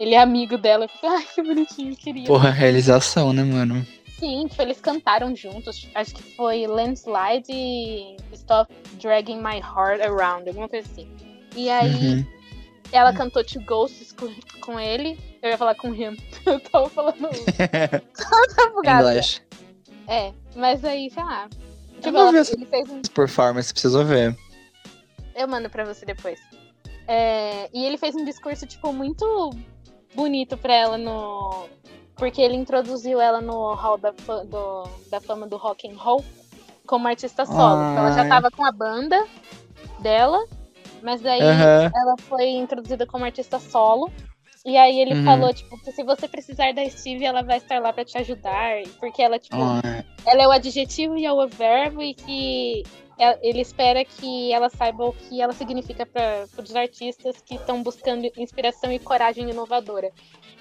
Ele é amigo dela. Ai, que bonitinho, queria. Porra, realização, né, mano? Sim, tipo, eles cantaram juntos. Acho que foi Landslide e Stop Dragging My Heart Around, alguma coisa assim. E aí. Uhum. Ela cantou Two Ghosts com, com ele. Eu ia falar com him. Eu tava falando. Bugado. English. É, mas aí, sei lá. Tipo, não ela- ele fez um. Performance, preciso ver. Eu mando pra você depois. É, e ele fez um discurso, tipo, muito bonito pra ela no. Porque ele introduziu ela no hall da, do- da fama do rock and roll como artista solo. Ela já Ai. tava com a banda dela, mas daí Aham. ela foi introduzida como artista solo. E aí ele Uhum. falou, tipo, que se você precisar da Stevie, ela vai estar lá pra te ajudar. Porque ela, tipo, Ai, ela é o adjetivo e é o verbo e que é- ele espera que ela saiba o que ela significa para os artistas que estão buscando inspiração e coragem inovadora.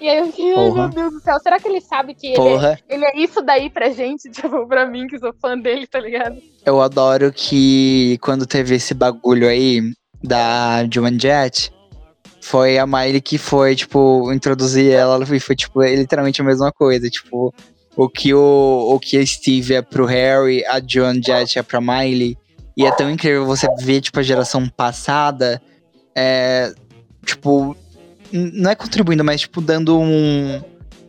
E aí eu fiquei, ai Porra. meu Deus do céu, será que ele sabe que ele é, ele é isso daí pra gente? Tipo, pra mim que sou fã dele, tá ligado? eu adoro que quando teve esse bagulho aí da Joan Jett, foi a Miley que foi, tipo, introduzir ela e foi, tipo, literalmente a mesma coisa. Tipo, o que, o, o que a Steve é pro Harry, a Joan Jett é pra Miley. E é tão incrível você ver, tipo, a geração passada é, tipo, não é contribuindo, mas, tipo, dando um,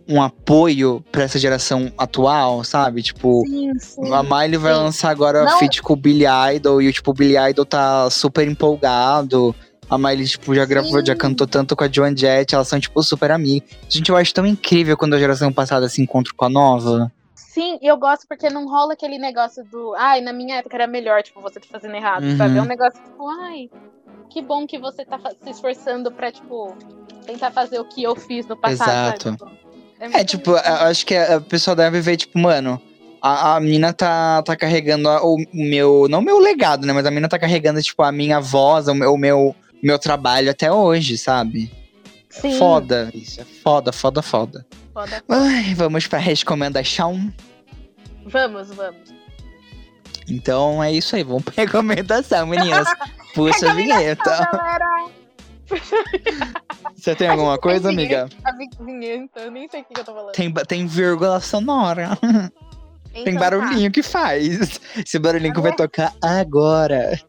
um apoio pra essa geração atual, sabe? Tipo, Sim, sim. a Miley vai sim. lançar agora Não- feat com o Billy Idol e, tipo, o Billy Idol tá super empolgado. A Miley, tipo, já gravou, já cantou tanto com a Joan Jett, elas são, tipo, super amigas. Gente, eu acho tão incrível quando a geração passada se encontra com a nova. Sim, eu gosto porque não rola aquele negócio do. Ai, na minha época era melhor, tipo, você tá fazendo errado, Uhum. sabe? É um negócio tipo, ai, que bom que você tá se esforçando pra, tipo, tentar fazer o que eu fiz no passado. Exato. Sabe? É, muito tipo, acho que a pessoa deve ver, tipo, mano, a, a mina tá, tá carregando a- o meu. Não o meu legado, né? Mas a mina tá carregando, tipo, a minha voz, o meu, o meu, meu trabalho até hoje, sabe? Sim, Foda. Isso é foda, foda, foda. Foda. Ai, vamos pra recomendação. Vamos, vamos. Então é isso aí, vamos pra recomendação, meninas. Puxa a vinheta. Galera, Você tem alguma coisa, Tem amiga? a vi- vinheta, eu nem sei o que eu tô falando. Tem, tem vírgula sonora. Tem Então tá. barulhinho que faz. Esse barulhinho que vai tocar agora.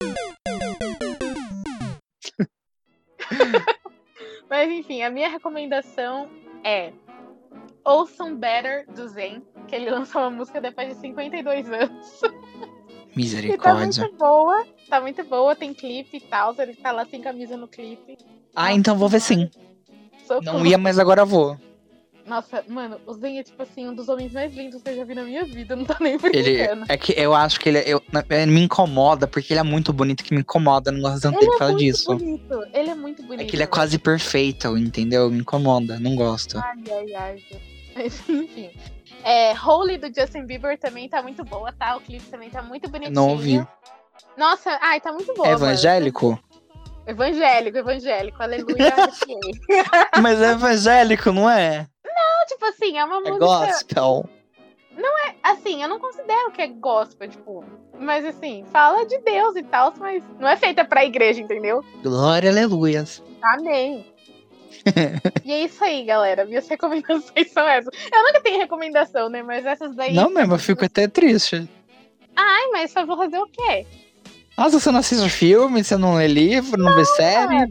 Mas enfim, a minha recomendação é Ouçam Better do Zen, que ele lançou uma música depois de 52 anos. E tá Misericórdia. muito boa, tá muito boa, tem clipe e tal, ele tá lá sem camisa no clipe. Ah, então vou ver sim. Socorro. Não ia, mas agora vou. Nossa, mano, o Zen é tipo assim, um dos homens mais lindos que eu já vi na minha vida, não tô nem Ele brincando. é que eu acho que ele, eu, ele me incomoda porque ele é muito bonito que me incomoda. Não gosto tanto dele por causa muito disso. bonito, ele é muito bonito. É que ele é quase perfeito, entendeu? Me incomoda, não gosto. Ai, ai, ai. Mas, enfim. É, Holy do Justin Bieber também tá muito boa, tá? O clipe também tá muito bonitinho. Não ouvi. Nossa, ai, tá muito boa. É mano. evangélico? Evangélico, evangélico, aleluia. Mas é evangélico, não é? Não, tipo assim, é uma É música. gospel. Assim, eu não considero que é gospel, tipo. Mas assim, fala de Deus e tal, mas não é feita pra igreja, entendeu? Glória, aleluias. Amém. e é isso aí, galera. Minhas recomendações são essas. Eu nunca tenho recomendação, né? Mas essas daí. Não mesmo, eu fico até triste. Ai, mas só vou fazer o quê? Nossa, você não assiste filme, você não lê livro, não vê série?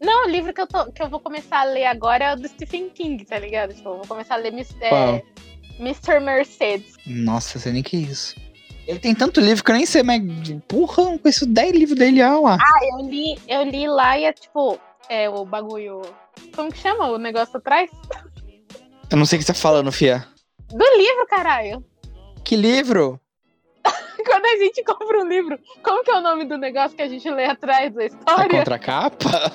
Não, o livro que eu, tô, que eu vou começar a ler agora é o do Stephen King, tá ligado? Tipo, eu vou começar a ler Mis- é? Mr. Mercedes. Nossa, sei nem que é isso. Ele tem tanto livro que eu nem sei, mas porra, eu não conheço 10 livros dele, ah lá. Eu li, eu li lá e é tipo, é o bagulho. Como que chama o negócio atrás? Eu não sei o que você tá falando, Fia. Do livro, caralho. Que livro? Quando a gente compra um livro, como que é o nome do negócio que a gente lê atrás da A história? contracapa?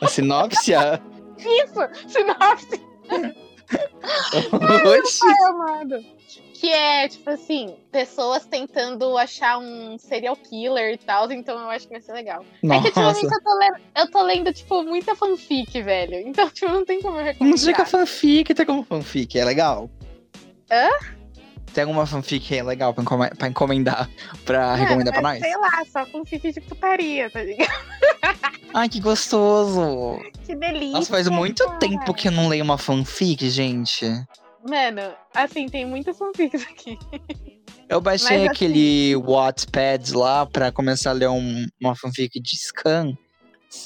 A sinopsia? Isso, sinopse, Oxi. Ai, amado. Que é, tipo assim, pessoas tentando achar um serial killer e tal, então eu acho que vai ser legal. É que ultimamente Nossa. eu tô, lendo, eu tô lendo, tipo, muita fanfic, velho. Então, tipo, não tem como eu recomendar. Não sei que é fanfic, tem como fanfic, é legal? Hã? Tem alguma fanfic é legal pra, encome- pra encomendar, pra Mano, recomendar pra nós? Sei lá, só fanfic de putaria, tá ligado? Ai, que gostoso! Que delícia. Nossa, faz muito cara. tempo que eu não leio uma fanfic, gente. Mano, assim, tem muitas fanfics aqui. Eu baixei Mas, assim- aquele Wattpad lá pra começar a ler um- uma fanfic de Scan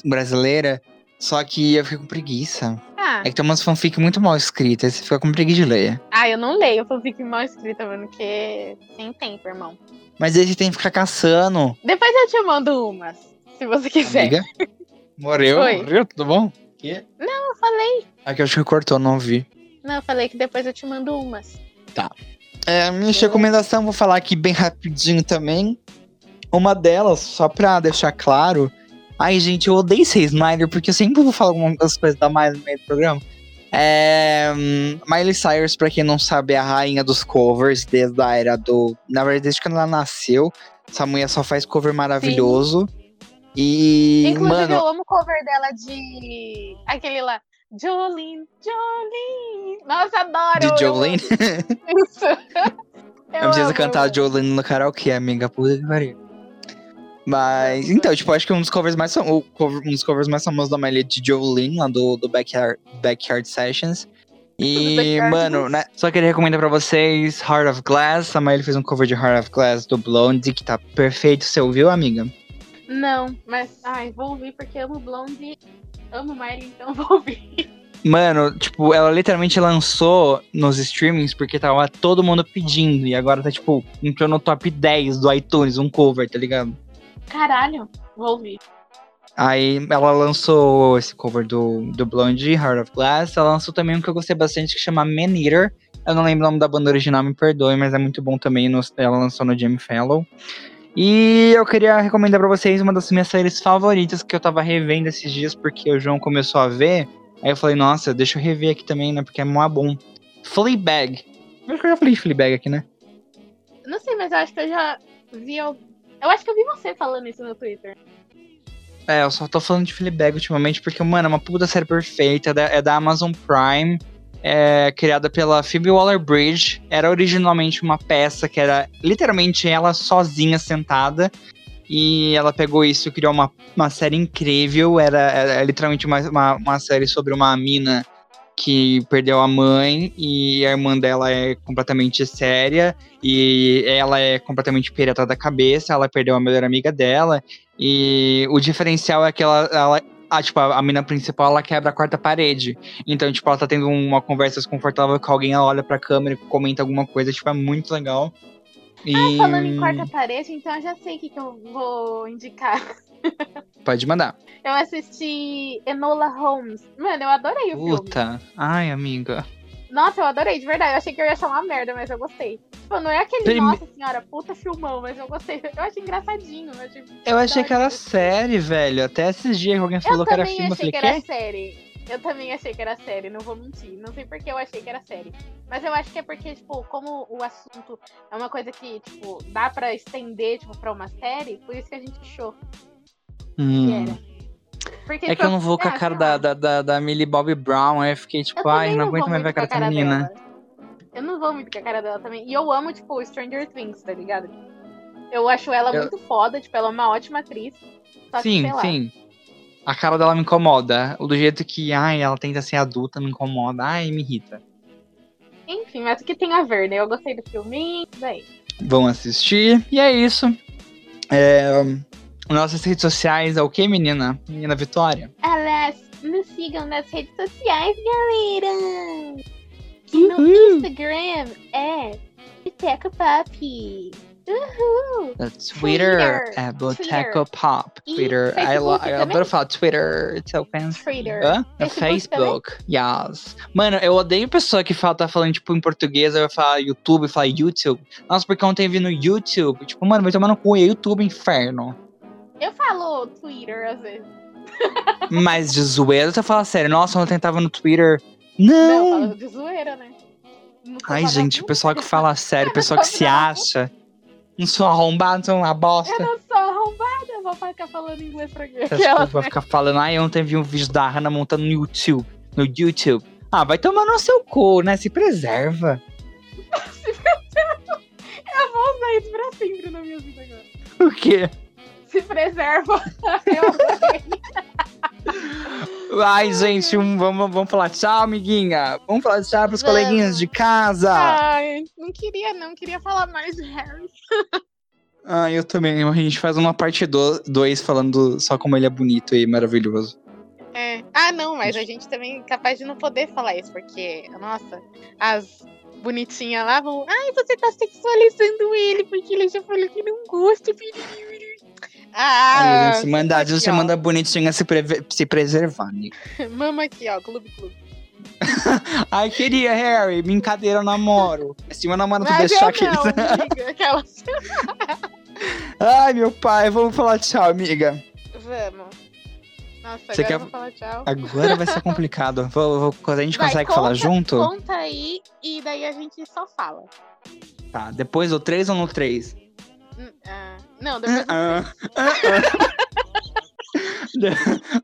brasileira, só que eu fiquei com preguiça. Ah, É que tem umas fanfic muito mal escritas, você fica com preguiça de ler. ah eu não leio fanfic mal escrita, mano, porque sem tempo, irmão. Mas aí você tem que ficar caçando. Depois eu te mando umas, se você quiser. Amiga? Morreu? Oi. Morreu? Tudo bom? Que? Eu falei. Aqui eu acho que cortou, não vi. Não, eu falei que depois eu te mando umas. É, minha recomendação, vou falar aqui bem rapidinho também. Uma delas, só pra deixar claro. Ai, gente, eu odeio ser Snyder, porque eu sempre vou falar algumas coisas da mais no meio do programa. É, hum, Miley Cyrus, pra quem não sabe, é a rainha dos covers desde a era do. Na verdade, desde quando ela nasceu. Essa mulher só faz cover maravilhoso. E, Inclusive, mano, eu amo o cover dela de. aquele lá. Jolene, Jolene. Nossa, adoro. de eu Jolene. Isso. Eu preciso amo. cantar Jolene no karaokê, amiga. Puta que pariu. Mas, então, tipo, acho que um dos covers mais, fam- cover- um dos covers mais famosos da Miley é de Jolene, lá do, do Backyard, Backyard Sessions. E, Backyard. mano, né, só queria recomendar pra vocês Heart of Glass. A Miley fez um cover de Heart of Glass do Blondie, que tá perfeito. Você ouviu, amiga? Não, mas. Ai, vou ouvir porque amo Blonde. Amo Miley, então vou ouvir. Mano, tipo, ela literalmente lançou nos streamings porque tava todo mundo pedindo. E agora tá, tipo, entrou no top 10 do iTunes, um cover, tá ligado? Caralho, vou ouvir. Aí ela lançou esse cover do, do Blonde, Heart of Glass. Ela lançou também um que eu gostei bastante, que chama Man Eater. Eu não lembro o nome da banda original, me perdoe, mas é muito bom também. No, ela lançou no Jimmy Fellow. E eu queria recomendar para vocês uma das minhas séries favoritas que eu tava revendo esses dias, porque o João começou a ver. Aí eu falei, nossa, deixa eu rever aqui também, né? Porque é mó bom. Fleabag. Acho que eu já falei de Fleabag aqui, né? Não sei, mas eu acho que eu já vi. Eu, eu acho que eu vi você falando isso no Twitter. É, eu só tô falando de Fleabag ultimamente porque, mano, é uma puta série perfeita. É da, é da Amazon Prime. É criada pela Phoebe Waller-Bridge. Era originalmente uma peça que era literalmente ela sozinha sentada. E ela pegou isso e criou uma, uma série incrível. Era, era literalmente uma, uma, uma série sobre uma mina que perdeu a mãe e a irmã dela é completamente séria e ela é completamente pirata da cabeça, ela perdeu a melhor amiga dela e o diferencial é que ela, ela a, tipo, a, a mina principal, ela quebra a quarta parede. Então, tipo, ela tá tendo uma conversa desconfortável com alguém, ela olha pra câmera e comenta alguma coisa, tipo, é muito legal. E... Ah, falando em quarta parede, então eu já sei o que, que eu vou indicar. Pode mandar. Eu assisti Enola Holmes. Mano, eu adorei o filme. Puta. Ai, amiga. Nossa, eu adorei, de verdade. Eu achei que eu ia achar uma merda, mas eu gostei. Tipo, não é aquele, Prime- nossa senhora, puta filmão, mas eu gostei. Eu achei engraçadinho. Eu achei, Eu achei que era série, velho. Até esses dias que alguém falou que era também filme, eu achei falei, que era série. Eu também achei que era série, não vou mentir. Não sei por que eu achei que era série. Mas eu acho que é porque, tipo, como o assunto é uma coisa que, tipo, dá pra estender, tipo, pra uma série, por isso que a gente achou que Hum. era. Porque, É que eu não vou com a é, cara da, da, da, da Millie Bobby Brown, aí eu fiquei tipo, Eu ai, não vou aguento mais ver a cara com a dessa menina. Eu não vou muito com a cara dela também. E eu amo, tipo, Stranger Things, tá ligado? Eu acho ela Eu- muito foda, tipo, ela é uma ótima atriz. Só que, Sim, sim. A cara dela me incomoda. Do jeito que, ai, ela tenta ser adulta, me incomoda. Ai, me irrita. Enfim, mas o que tem a ver, né? Eu gostei do filme, daí. Vão assistir. E é isso. É, nossas redes sociais é o que, menina? Menina Vitória? Aliás, nos sigam nas redes sociais, galera! Que no Uhul. Instagram é Boteco Pop. Uhul! No Twitter, Twitter, é Boteco Pop. E Twitter, I, lo- eu adoro falar Twitter, it's so fancy. Twitter. Hã? No Facebook Facebook, yes. Mano, eu odeio pessoa que fala, tá falando, tipo, em português, aí eu falo YouTube, fala YouTube. Nossa, porque ontem eu vi no YouTube. Tipo, mano, vai tomar no cu, é YouTube, inferno. Eu falo Twitter às vezes. Mas de zoeira, você fala sério. Nossa, ontem eu tava no Twitter. Não, eu Não! falo de zoeira, né? Ai, gente, o pessoal que fala sério, o pessoal que se acha. Não sou arrombado, sou uma Eu bosta. não sou arrombada, eu vou ficar falando inglês pra quê? Coisas vai ficar falando, ai, ontem vi um vídeo da Hannah montando no YouTube. No YouTube. Ah, vai tomar no seu cu, né? Se preserva. Eu vou usar isso pra sempre na minha vida agora. O quê? Se preserva. Ai, gente, um- vamos, vamos falar tchau, amiguinha. Vamos falar tchau pros Vamos. coleguinhas de casa. Ai, não queria, não. Queria falar mais Harry. Ah, eu também. A gente faz uma parte 2 falando só como ele é bonito e maravilhoso. É. Ah, não, mas a gente também é capaz de não poder falar isso, porque, nossa, as bonitinhas lá vão. Ai, você tá sexualizando ele, porque ele já falou que não gosta. piriri. Ah, se mandar, aqui, você ó. manda bonitinha se, se preservar, amigo. Mama aqui, ó, clube, clube. Ai, queria, Harry. Brincadeira, eu namoro. Se meu namoro tu Mas deixar aqui. aquelas. Ai, meu pai, vamos falar tchau, amiga. Vamos. Nossa, Você agora quer- eu vou falar tchau. Agora vai ser complicado. Vou, vou- quando a gente Vai, consegue falar conta- junto? Conta aí e daí a gente só fala. Tá, depois do 3 ou no 3? Hum, ah, não, depois do Ah, ah, ah. De-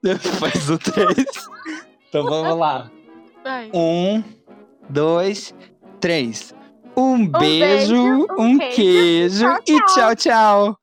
Depois do 3. Então vamos lá. Vai. Um, dois, três. Um, beijo, beijo, um um queijo, queijo e tchau. tchau, tchau.